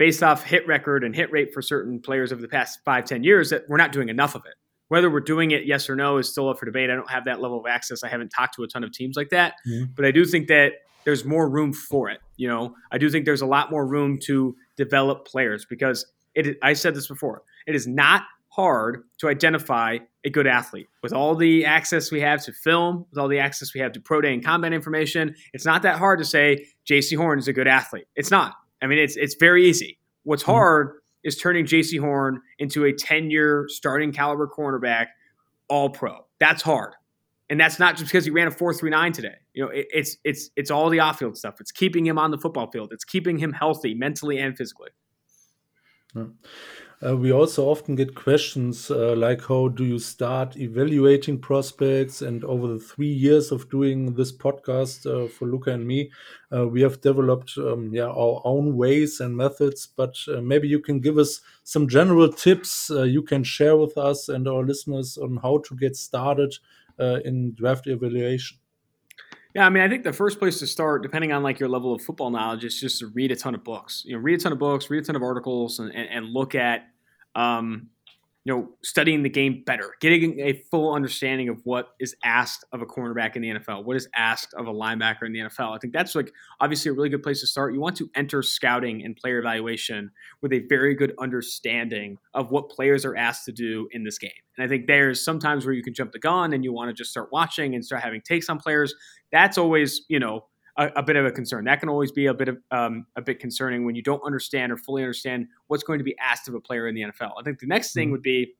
based off hit record and hit rate for certain players over the past five, ten years that we're not doing enough of it. Whether we're doing it yes or no is still up for debate. I don't have that level of access. I haven't talked to a ton of teams like that, mm-hmm. but I do think that there's more room for it. You know, I do think there's a lot more room to develop players because it. I said this before. It is not hard to identify a good athlete with all the access we have to film, with all the access we have to pro day and combine information. It's not that hard to say Jaycee Horn is a good athlete. It's not. I mean, it's it's very easy. What's mm-hmm. hard is turning Jaycee Horn into a 10 year starting caliber cornerback, all pro. That's hard. And that's not just because he ran a 4.39 today. You know, it, it's it's it's all the off-field stuff. It's keeping him on the football field. It's keeping him healthy mentally and physically. Uh, we also often get questions uh, like how do you start evaluating prospects? And over the three years of doing this podcast uh, for Luca and me, uh, we have developed um, yeah our own ways and methods. But uh, maybe you can give us some general tips uh, you can share with us and our listeners on how to get started in draft evaluation. Yeah, I mean, I think the first place to start, depending on like your level of football knowledge, is just to read a ton of books. You know, read a ton of books, read a ton of articles, and, and, and look at um, you know, studying the game better, getting a full understanding of what is asked of a cornerback in the NFL, what is asked of a linebacker in the NFL. I think that's like obviously a really good place to start. You want to enter scouting and player evaluation with a very good understanding of what players are asked to do in this game. And I think there's sometimes where you can jump the gun and you want to just start watching and start having takes on players. That's always, you know, a, a, bit of a concern. That can always be a bit of um, a bit concerning when you don't understand or fully understand what's going to be asked of a player in the NFL. I think the next thing mm-hmm. would be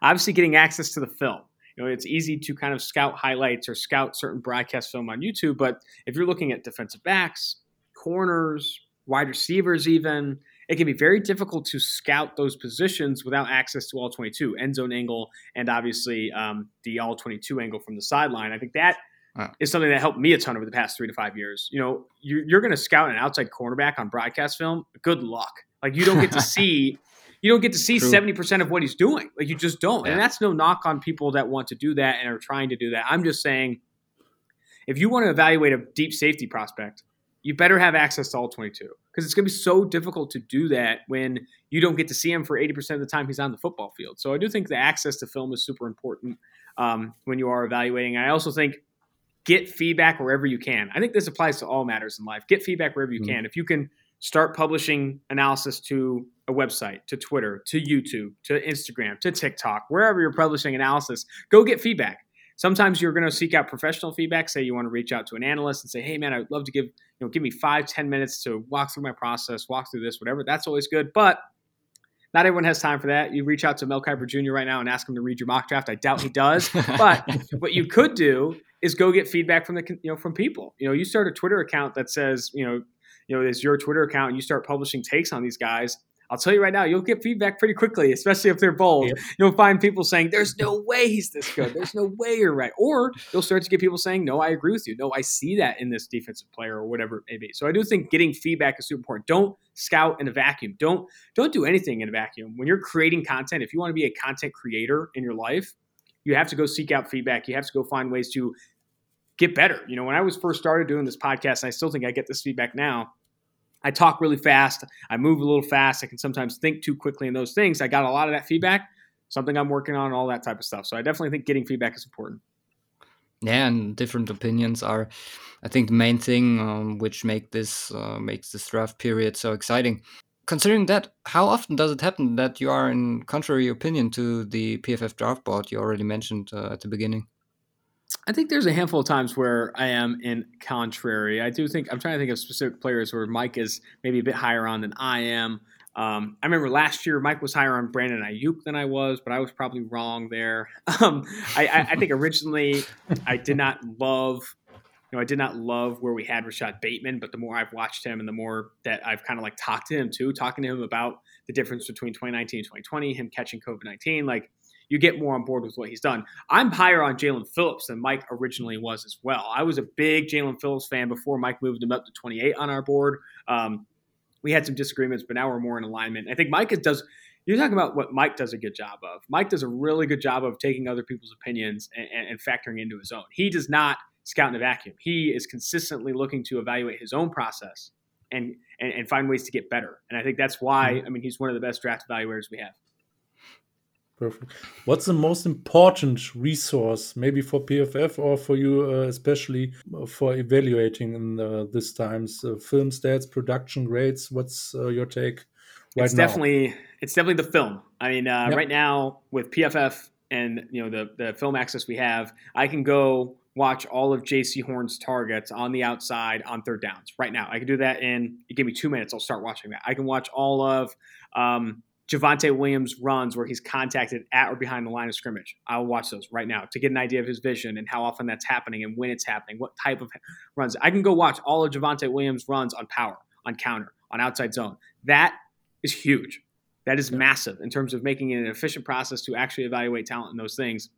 obviously getting access to the film. You know, it's easy to kind of scout highlights or scout certain broadcast film on YouTube, but if you're looking at defensive backs, corners, wide receivers, even it can be very difficult to scout those positions without access to all 22 end zone angle and obviously um, the all 22 angle from the sideline. I think that is something that helped me a ton over the past three to five years. You know, you're, you're going to scout an outside cornerback on broadcast film. Good luck. Like you don't get to see, you don't get to see seventy percent of what he's doing. Like you just don't. Yeah. And that's no knock on people that want to do that and are trying to do that. I'm just saying, if you want to evaluate a deep safety prospect, you better have access to all 22 because it's going to be so difficult to do that when you don't get to see him for 80% of the time he's on the football field. So I do think the access to film is super important um, when you are evaluating. I also think get feedback wherever you can. I think this applies to all matters in life. Get feedback wherever you mm-hmm. can. If you can start publishing analysis to a website, to Twitter, to YouTube, to Instagram, to TikTok, wherever you're publishing analysis, go get feedback. Sometimes you're going to seek out professional feedback. Say you want to reach out to an analyst and say, "Hey, man, I'd love to give you know give me five, ten minutes to walk through my process, walk through this, whatever." That's always good, but not everyone has time for that. You reach out to Mel Kiper Jr. right now and ask him to read your mock draft. I doubt he does. but what you could do is go get feedback from the you know from people. You know, you start a Twitter account that says you know you know it's your Twitter account and you start publishing takes on these guys. I'll tell you right now, you'll get feedback pretty quickly, especially if they're bold. Yep. You'll find people saying, "There's no way he's this good. There's no way you're right," or you'll start to get people saying, "No, I agree with you. No, I see that in this defensive player or whatever it may be." So I do think getting feedback is super important. Don't scout in a vacuum. Don't don't do anything in a vacuum. When you're creating content, if you want to be a content creator in your life, you have to go seek out feedback. You have to go find ways to get better. You know, when I was first started doing this podcast, and I still think I get this feedback now. I talk really fast. I move a little fast. I can sometimes think too quickly in those things. I got a lot of that feedback, something I'm working on, all that type of stuff. So I definitely think getting feedback is important. Yeah, and different opinions are, I think, the main thing um, which make this uh, makes this draft period so exciting. Considering that, how often does it happen that you are in contrary opinion to the PFF draft board you already mentioned uh, at the beginning? I think there's a handful of times where I am in contrary. I do think I'm trying to think of specific players where Mike is maybe a bit higher on than I am. Um, I remember last year Mike was higher on Brandon Aiyuk than I was, but I was probably wrong there. Um, I, I, I, think originally I did not love, you know, I did not love where we had Rashod Bateman, but the more I've watched him and the more that I've kind of like talked to him too, talking to him about the difference between 2019 and 2020, him catching COVID 19, like you get more on board with what he's done. I'm higher on Jaelan Phillips than Mike originally was as well. I was a big Jaelan Phillips fan before Mike moved him up to 28 on our board. Um, we had some disagreements, but now we're more in alignment. I think Mike does. You're talking about what Mike does a good job of. Mike does a really good job of taking other people's opinions and, and factoring into his own. He does not scout in a vacuum. He is consistently looking to evaluate his own process and, and, and find ways to get better. And I think that's why, mm-hmm. I mean, he's one of the best draft evaluators we have. Perfect. What's the most important resource, maybe for PFF or for you, uh, especially for evaluating in uh, this times? Uh, film stats, production grades. What's uh, your take? Right it's now? definitely it's definitely the film. I mean, uh, yep. right now with PFF and you know the the film access we have, I can go watch all of Jaycee Horn's targets on the outside on third downs right now. I can do that in you give me two minutes. I'll start watching that. I can watch all of. Um, Javonte Williams runs where he's contacted at or behind the line of scrimmage. I'll watch those right now to get an idea of his vision and how often that's happening and when it's happening, what type of runs. I can go watch all of Javonte Williams runs on power, on counter, on outside zone. That is huge. That is massive in terms of making it an efficient process to actually evaluate talent and those things.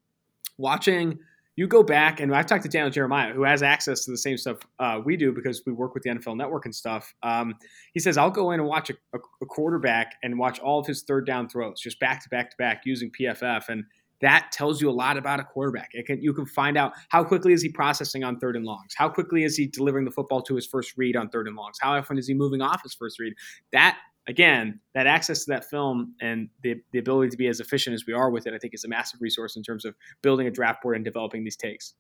Watching you go back and I've talked to Daniel Jeremiah, who has access to the same stuff uh, we do because we work with the NFL Network and stuff. Um, he says I'll go in and watch a, a, quarterback and watch all of his third down throws, just back to back to back using PFF, and that tells you a lot about a quarterback. It can you can find out how quickly is he processing on third and longs, how quickly is he delivering the football to his first read on third and longs, how often is he moving off his first read. That again, that access to that film and the, the ability to be as efficient as we are with it, I think is a massive resource in terms of building a draft board and developing these takes.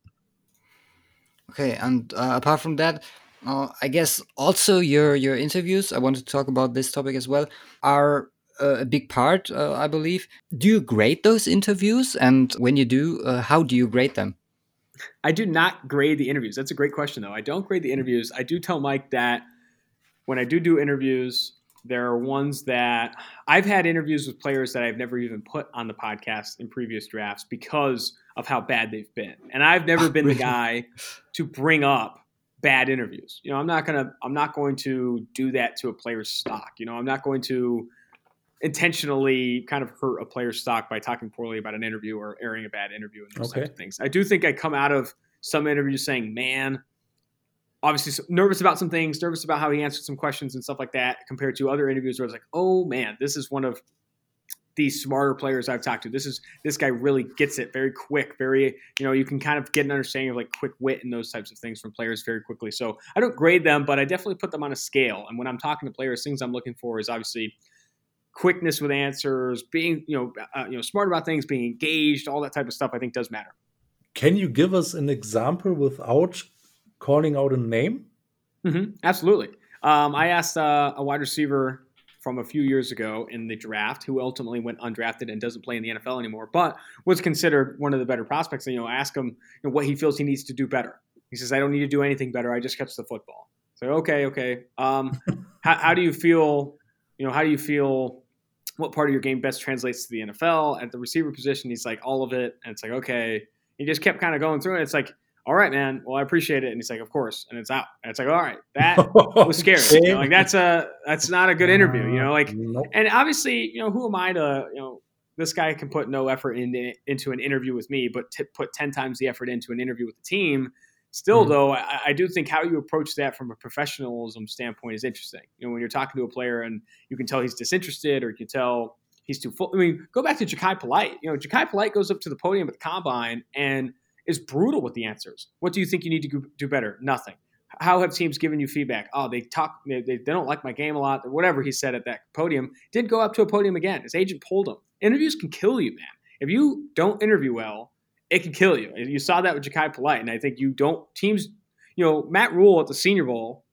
Okay, and uh, apart from that, uh, I guess also your your interviews. I wanted to talk about this topic as well. Are uh, a big part, uh, I believe. Do you grade those interviews? And when you do, uh, how do you grade them? I do not grade the interviews. That's a great question, though. I don't grade the interviews. I do tell Mike that when I do do interviews, there are ones that I've had interviews with players that I've never even put on the podcast in previous drafts because of how bad they've been. And I've never been the guy to bring up bad interviews. You know, I'm not going to I'm not going to do that to a player's stock. You know, I'm not going to intentionally kind of hurt a player's stock by talking poorly about an interview or airing a bad interview and those okay. types of things. I do think I come out of some interviews saying, "Man, obviously nervous about some things, nervous about how he answered some questions and stuff like that, compared to other interviews where it's like, oh man, this is one of the smarter players I've talked to. This is this guy really gets it very quick, very you know you can kind of get an understanding of like quick wit and those types of things from players very quickly. So I don't grade them, but I definitely put them on a scale. And when I'm talking to players, things I'm looking for is obviously quickness with answers, being you know uh, you know smart about things, being engaged, all that type of stuff. I think does matter. Can you give us an example without calling out a name? Mm-hmm, absolutely. Um, I asked uh, a wide receiver from a few years ago in the draft who ultimately went undrafted and doesn't play in the NFL anymore, but was considered one of the better prospects. And, you know, ask him you know, what he feels he needs to do better. He says, I don't need to do anything better. I just catch the football. So, okay, okay. Um, how, how do you feel? You know, how do you feel? What part of your game best translates to the NFL? At the receiver position, he's like, all of it. And it's like, okay. He just kept kind of going through it. It's like, all right, man. Well, I appreciate it. And he's like, of course. And it's out. And it's like, all right, that was scary. You know, like that's a that's not a good interview. You know, like, and obviously, you know, who am I to, you know, this guy can put no effort in, into an interview with me, but to put ten times the effort into an interview with the team. Still, mm-hmm. though, I, I, do think how you approach that from a professionalism standpoint is interesting. You know, when you're talking to a player and you can tell he's disinterested, or you can tell he's too full. I mean, go back to Jachai Polite. You know, Jachai Polite goes up to the podium at the combine and is brutal with the answers. What do you think you need to do better? Nothing. How have teams given you feedback? Oh, they talk, they, they don't like my game a lot, or whatever he said at that podium. Didn't go up to a podium again. His agent pulled him. Interviews can kill you, man. If you don't interview well, it can kill you. You saw that with Jachai Polite, and I think you don't teams. You know, Matt Rhule at the Senior Bowl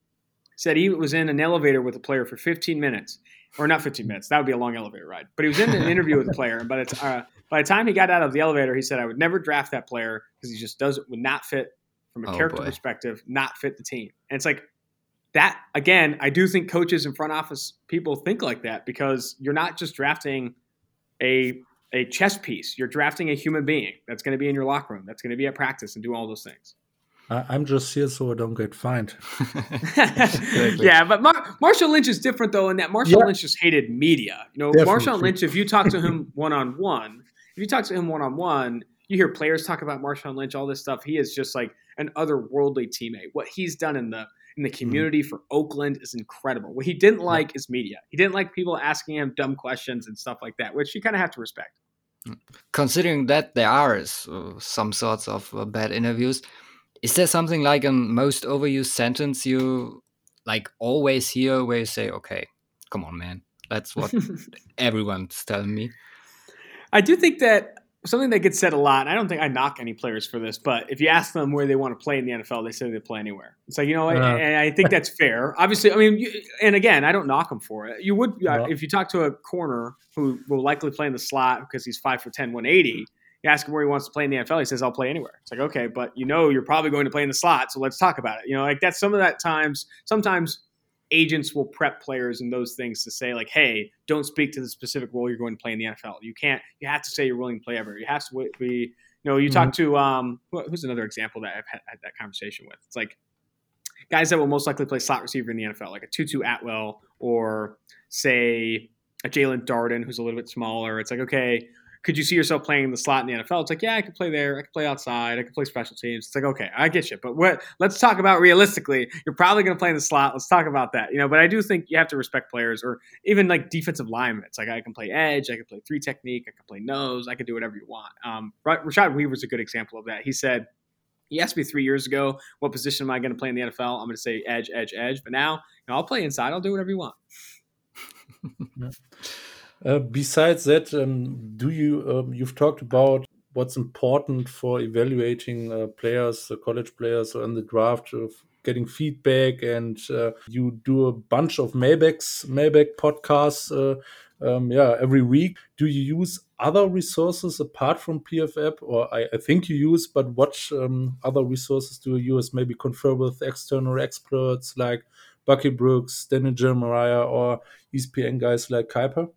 said he was in an elevator with a player for 15 minutes, or not 15 minutes. That would be a long elevator ride. But he was in an interview with a player, the, uh, by the time he got out of the elevator, he said, "I would never draft that player because he just doesn't would not fit from a oh, character boy. perspective, not fit the team." And it's like that again. I do think coaches and front office people think like that because you're not just drafting a a chess piece. You're drafting a human being that's going to be in your locker room, that's going to be at practice and do all those things. I'm just here so I don't get fined. yeah, but Mar- Marshawn Lynch is different though, in that Marshawn yeah. Lynch just hated media. You know, Definitely. Marshawn Lynch. If you talk to him one on one, if you talk to him one on one, you hear players talk about Marshawn Lynch, all this stuff. He is just like an otherworldly teammate. What he's done in the in the mm-hmm. community mm-hmm. for Oakland is incredible. What he didn't like is media. He didn't like people asking him dumb questions and stuff like that, which you kind of have to respect. Considering that there are uh, some sorts of uh, bad interviews, is there something like a most overused sentence you like always hear where you say, "Okay, come on, man, that's what everyone's telling me"? I do think that something that gets said a lot. And I don't think I knock any players for this, but if you ask them where they want to play in the NFL, they say they play anywhere. It's like you know, uh, and I think that's fair. Obviously, I mean, you, and again, I don't knock them for it. You would uh, if you talk to a corner who will likely play in the slot because he's five foot 10, 180 you ask him where he wants to play in the NFL, he says, I'll play anywhere. It's like, okay, but you know you're probably going to play in the slot, so let's talk about it. You know, like that's some of that times, sometimes agents will prep players and those things to say, like, hey, don't speak to the specific role you're going to play in the NFL. You can't, you have to say you're willing to play ever. You have to be, you know, you mm-hmm. talk to, um, who's another example that I've had, had that conversation with? It's like, guys that will most likely play slot receiver in the NFL, like a Tutu Atwell or say a Jaelon Darden who's a little bit smaller. It's like, okay, could you see yourself playing in the slot in the NFL? It's like, yeah, I could play there. I could play outside. I could play special teams. It's like, okay, I get you. But what? Let's talk about realistically. You're probably going to play in the slot. Let's talk about that. You know, but I do think you have to respect players, or even like defensive linemen. It's like I can play edge. I can play three technique. I can play nose. I can do whatever you want. Um, Rashad Weaver's a good example of that. He said. He asked me three years ago, what position am I going to play in the NFL? I'm going to say edge, edge, edge. But now, you know, I'll play inside. I'll do whatever you want. Uh, besides that, um, do you um, you've talked about what's important for evaluating uh, players, uh, college players, in the draft, of getting feedback, and uh, you do a bunch of Mailbags, Mailbag podcasts. Uh, um, yeah, every week. Do you use other resources apart from PFF, or I, I think you use, but what um, other resources do you use? Maybe confer with external experts like Bucky Brooks, Daniel Jeremiah, or ESPN guys like Kiper?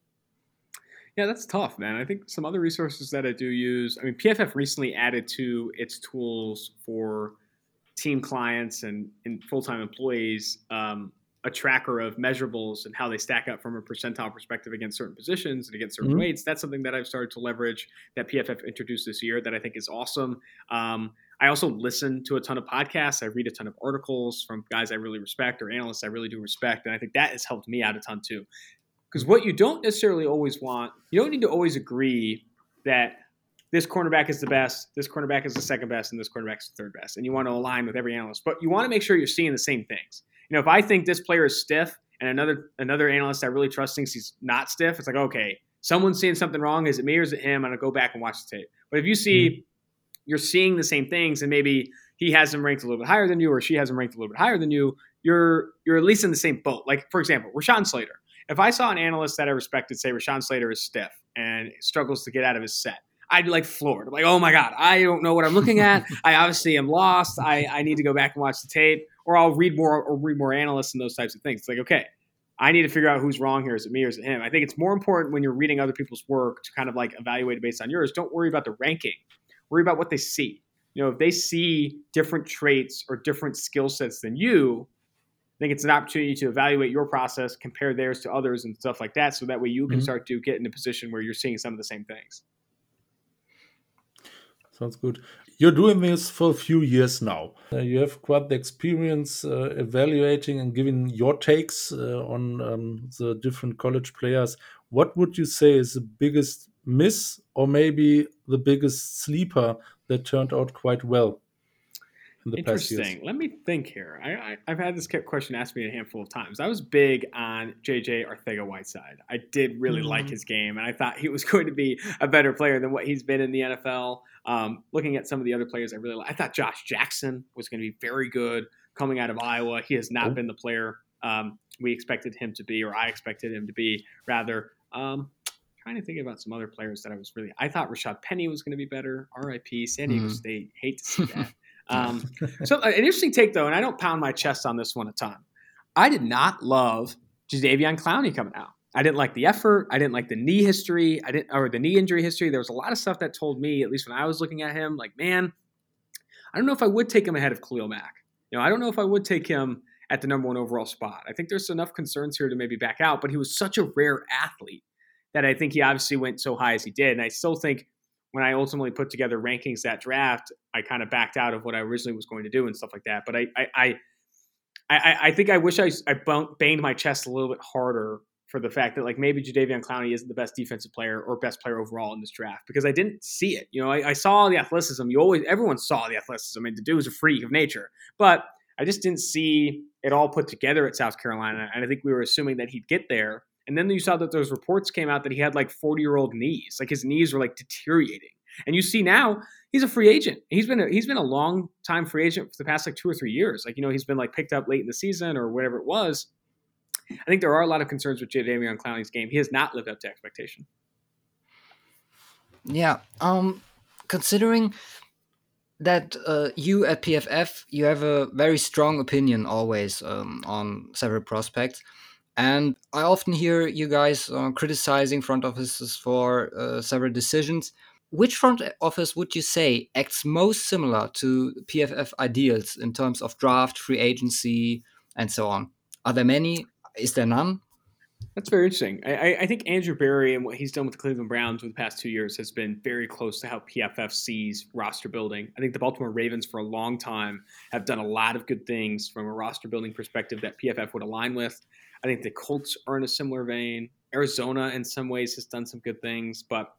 Yeah, that's tough, man. I think some other resources that I do use. I mean, PFF recently added to its tools for team clients and, and full time employees um, a tracker of measurables and how they stack up from a percentile perspective against certain positions and against certain mm-hmm. weights. That's something that I've started to leverage that PFF introduced this year that I think is awesome. Um, I also listen to a ton of podcasts. I read a ton of articles from guys I really respect or analysts I really do respect. And I think that has helped me out a ton too. Because what you don't necessarily always want, you don't need to always agree that this cornerback is the best, this cornerback is the second best, and this cornerback is the third best. And you want to align with every analyst. But you want to make sure you're seeing the same things. You know, if I think this player is stiff and another another analyst I really trust thinks he's not stiff, it's like, okay, someone's seeing something wrong. Is it me or is it him? I'm gonna go back and watch the tape. But if you see mm-hmm. you're seeing the same things and maybe he has him ranked a little bit higher than you or she has him ranked a little bit higher than you, you're you're at least in the same boat. Like for example, Rashawn Slater if I saw an analyst that I respected say Rashawn Slater is stiff and struggles to get out of his set, I'd be like floored. I'm like, oh my God, I don't know what I'm looking at. I obviously am lost. I, I need to go back and watch the tape, or I'll read more or read more analysts and those types of things. It's like, okay, I need to figure out who's wrong here. Is it me or is it him? I think it's more important when you're reading other people's work to kind of like evaluate it based on yours. Don't worry about the ranking. Worry about what they see. You know, if they see different traits or different skill sets than you, think it's an opportunity to evaluate your process, compare theirs to others, and stuff like that. So that way you can mm-hmm. start to get in a position where you're seeing some of the same things. Sounds good. You're doing this for a few years now. Uh, you have quite the experience uh, evaluating and giving your takes uh, on um, the different college players. What would you say is the biggest miss, or maybe the biggest sleeper that turned out quite well? Interesting. Let me think here. I, I, have had this question asked me a handful of times. I was big on JJ Arcega-Whiteside. I did really mm-hmm. like his game, and I thought he was going to be a better player than what he's been in the NFL. Um, looking at some of the other players, I really like. I thought Josh Jackson was going to be very good coming out of Iowa. He has not oh. been the player um, we expected him to be, or I expected him to be, rather. Um, trying to think about some other players that I was really. I thought Rashaad Penny was going to be better. R.I.P. San Diego mm. State. Hate to see that. Um, so an interesting take though, and I don't pound my chest on this one a ton. I did not love Jadeveon Clowney coming out. I didn't like the effort. I didn't like the knee history. I didn't, or the knee injury history. There was a lot of stuff that told me, at least when I was looking at him, like, man, I don't know if I would take him ahead of Khalil Mack. You know, I don't know if I would take him at the number one overall spot. I think there's enough concerns here to maybe back out, but he was such a rare athlete that I think he obviously went so high as he did. And I still think when I ultimately put together rankings that draft, I kind of backed out of what I originally was going to do and stuff like that. But I, I, I, I, I think I wish I, I banged my chest a little bit harder for the fact that like maybe Jadeveon Clowney isn't the best defensive player or best player overall in this draft because I didn't see it. You know, I, I saw the athleticism. You always, everyone saw the athleticism. I mean, the dude was a freak of nature, but I just didn't see it all put together at South Carolina. And I think we were assuming that he'd get there. And then you saw that those reports came out that he had like 40 year old knees, like his knees were like deteriorating. And you see now he's a free agent. He's been a, he's been a long time free agent for the past like two or three years. Like you know he's been like picked up late in the season or whatever it was. I think there are a lot of concerns with Jadeveon Clowney's game. He has not lived up to expectation. Yeah. Um. Considering that uh, you at PFF you have a very strong opinion always um, on several prospects. And I often hear you guys uh, criticizing front offices for uh, several decisions. Which front office would you say acts most similar to PFF ideals in terms of draft, free agency, and so on? Are there many? Is there none? That's very interesting. I, I, think Andrew Berry and what he's done with the Cleveland Browns over the past two years has been very close to how PFF sees roster building. I think the Baltimore Ravens, for a long time, have done a lot of good things from a roster building perspective that PFF would align with. I think the Colts are in a similar vein. Arizona, in some ways, has done some good things, but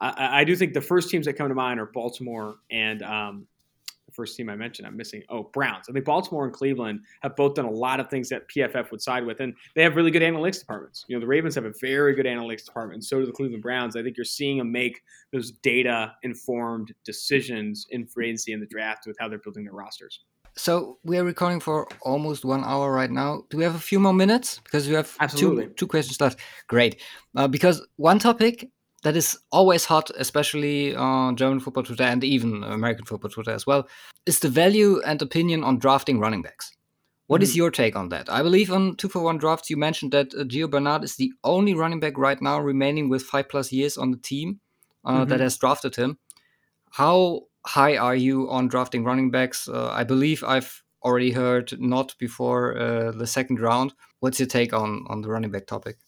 I, I do think the first teams that come to mind are Baltimore and um, first team I mentioned. I'm missing. Oh, Browns. I think Baltimore and Cleveland have both done a lot of things that PFF would side with, and they have really good analytics departments. You know, the Ravens have a very good analytics department, and so do the Cleveland Browns. I think you're seeing them make those data informed decisions in free agency and the draft with how they're building their rosters. So we are recording for almost one hour right now. Do we have a few more minutes? Because we have two two questions left. Great. Uh, because one topic that is always hot, especially on German football Twitter and even American football Twitter as well, is the value and opinion on drafting running backs. What mm-hmm. is your take on that? I believe on two for one drafts, you mentioned that uh, Gio Bernard is the only running back right now remaining with five plus years on the team uh, mm-hmm. that has drafted him. How high are you on drafting running backs? Uh, I believe I've already heard not before uh, the second round. What's your take on on the running back topic?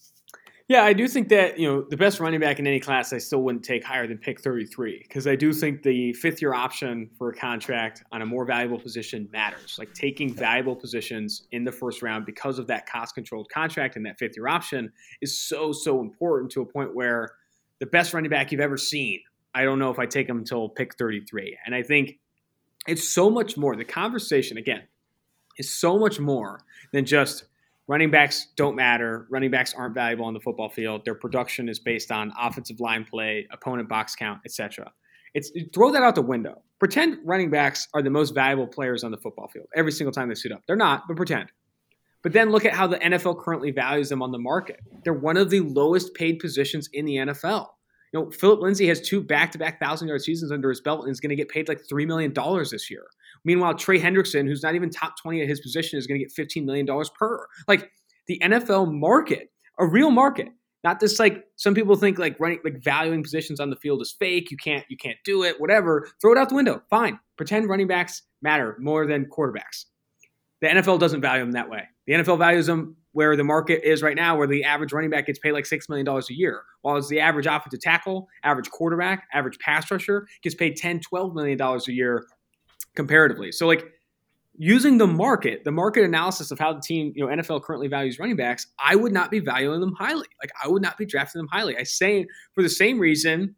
Yeah, I do think that, you know, the best running back in any class I still wouldn't take higher than pick 33 because I do think the fifth year option for a contract on a more valuable position matters. Like taking valuable positions in the first round because of that cost controlled contract and that fifth year option is so, so important to a point where the best running back you've ever seen, I don't know if I take him until pick 33. And I think it's so much more. The conversation, again, is so much more than just running backs don't matter. Running backs aren't valuable on the football field. Their production is based on offensive line play, opponent box count, etc. It's throw that out the window. Pretend running backs are the most valuable players on the football field every single time they suit up. They're not, but pretend. But then look at how the NFL currently values them on the market. They're one of the lowest paid positions in the NFL. You know, Phillip Lindsay has two back-to-back thousand-yard seasons under his belt and is going to get paid like three million dollars this year. Meanwhile, Trey Hendrickson, who's not even top 20 at his position, is going to get $15 million per. Like the NFL market, a real market. Not this like some people think like running like valuing positions on the field is fake. You can't you can't do it. Whatever. Throw it out the window. Fine. Pretend running backs matter more than quarterbacks. The NFL doesn't value them that way. The NFL values them where the market is right now, where the average running back gets paid like $6 million a year, while as the average offensive tackle, average quarterback, average pass rusher gets paid $10, $12 million a year comparatively. So like using the market, the market analysis of how the team, you know, NFL currently values running backs, I would not be valuing them highly. Like I would not be drafting them highly. I say for the same reason,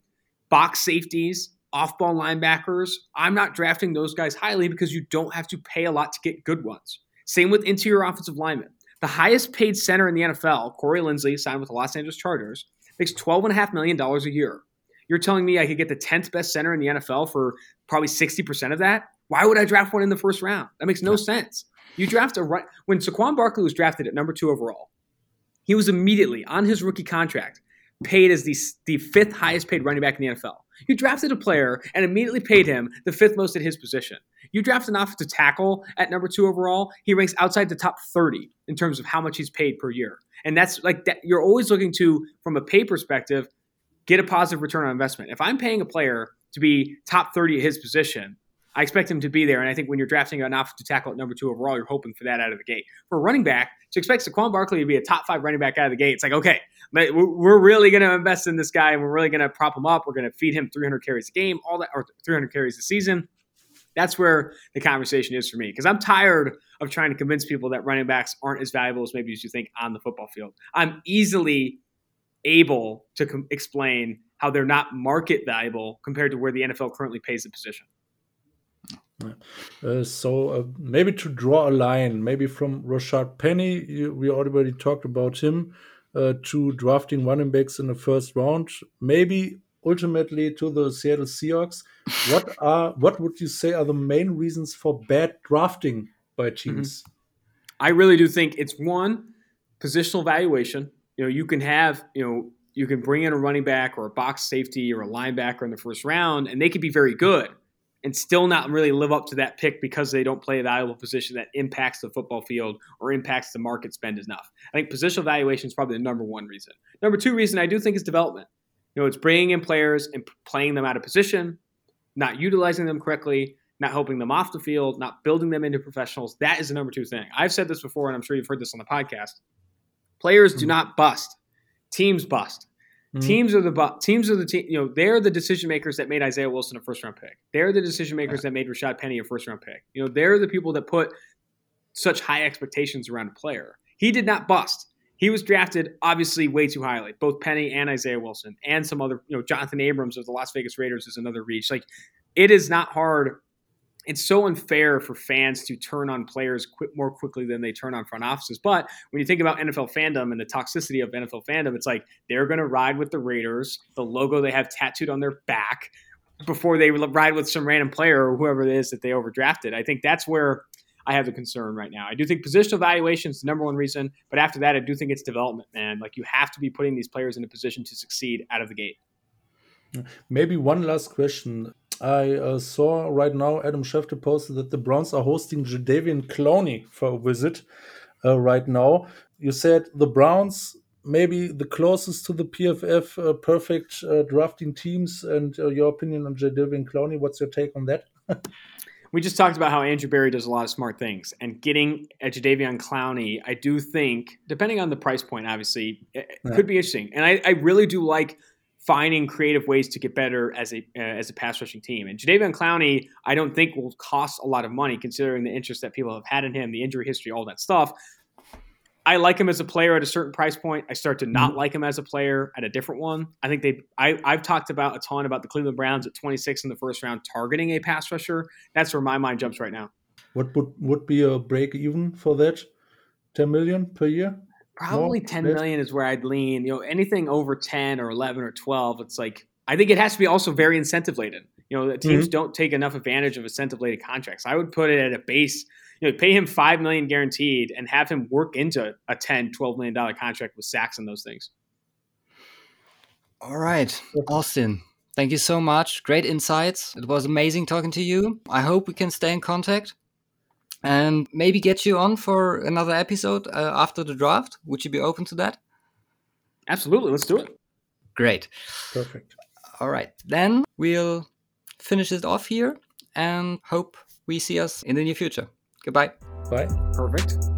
box safeties, off-ball linebackers, I'm not drafting those guys highly because you don't have to pay a lot to get good ones. Same with interior offensive linemen. The highest paid center in the NFL, Corey Linsley, signed with the Los Angeles Chargers, makes $12.5 million a year. You're telling me I could get the 10th best center in the NFL for probably 60% of that? Why would I draft one in the first round? That makes no sense. You draft a right when Saquon Barkley was drafted at number two overall, he was immediately on his rookie contract paid as the, the fifth highest paid running back in the NFL. You drafted a player and immediately paid him the fifth most at his position. You draft an offensive tackle at number two overall, he ranks outside the top 30 in terms of how much he's paid per year. And that's like that you're always looking to, from a pay perspective, get a positive return on investment. If I'm paying a player to be top 30 at his position, I expect him to be there. And I think when you're drafting an offensive tackle at number two overall, you're hoping for that out of the gate. For a running back, to expect Saquon Barkley to be a top five running back out of the gate, it's like, okay, we're really going to invest in this guy and we're really going to prop him up. We're going to feed him 300 carries a game, all that, or 300 carries a season. That's where the conversation is for me because I'm tired of trying to convince people that running backs aren't as valuable as maybe as you think on the football field. I'm easily able to com- explain how they're not market valuable compared to where the NFL currently pays the position. Uh, so uh, maybe to draw a line, maybe from Rashaad Penny, you, we already talked about him, uh, to drafting running backs in the first round, maybe ultimately to the Seattle Seahawks. What are what would you say are the main reasons for bad drafting by mm-hmm. teams? Mm-hmm. I really do think it's one positional valuation. You know, you can have you know you can bring in a running back or a box safety or a linebacker in the first round, and they could be very good and still not really live up to that pick because they don't play a valuable position that impacts the football field or impacts the market spend enough. I think positional valuation is probably the number one reason. Number two reason I do think is development. You know, it's bringing in players and playing them out of position, not utilizing them correctly, not helping them off the field, not building them into professionals. That is the number two thing. I've said this before, and I'm sure you've heard this on the podcast. Players do not bust. Teams bust. Mm-hmm. Teams are the bu- teams are the team. You know, they're the decision makers that made Isaiah Wilson a first round pick. They're the decision makers yeah. that made Rashaad Penny a first round pick. You know, they're the people that put such high expectations around a player. He did not bust. He was drafted obviously way too highly. Both Penny and Isaiah Wilson and some other, you know, Johnathan Abrams of the Las Vegas Raiders is another reach. Like, it is not hard it's so unfair for fans to turn on players quit more quickly than they turn on front offices. But when you think about NFL fandom and the toxicity of NFL fandom, it's like they're going to ride with the Raiders, the logo they have tattooed on their back, before they ride with some random player or whoever it is that they overdrafted. I think that's where I have the concern right now. I do think positional evaluation is the number one reason, but after that, I do think it's development, man. Like you have to be putting these players in a position to succeed out of the gate. Maybe one last question. I uh, saw right now Adam Schefter posted that the Browns are hosting Jadeveon Clowney for a visit uh, right now. You said the Browns maybe the closest to the PFF uh, perfect uh, drafting teams, and uh, your opinion on Jadeveon Clowney. What's your take on that? we just talked about how Andrew Berry does a lot of smart things, and getting a Jadeveon Clowney, I do think, depending on the price point, obviously, it yeah. could be interesting. And I, I really do like finding creative ways to get better as a uh, as a pass rushing team. And Jadeveon Clowney, I don't think will cost a lot of money considering the interest that people have had in him, the injury history, all that stuff. I like him as a player at a certain price point. I start to not mm-hmm. like him as a player at a different one. I think they. I, I've talked about a ton about the Cleveland Browns at 26 in the first round targeting a pass rusher. That's where my mind jumps right now. What would would be a break even for that? 10 million per year? Probably More, 10 million is where I'd lean. You know, anything over 10 or 11 or 12, it's like I think it has to be also very incentive laden. You know, the teams mm-hmm. don't take enough advantage of incentive laden contracts. I would put it at a base, you know, pay him 5 million guaranteed and have him work into a 10, 12 million dollar contract with sacks and those things. All right, Austin. Thank you so much. Great insights. It was amazing talking to you. I hope we can stay in contact and maybe get you on for another episode uh, after the draft. Would you be open to that? Absolutely. Let's do it. Great. Perfect. All right. Then we'll finish it off here and hope we see us in the near future. Goodbye. Bye. Perfect.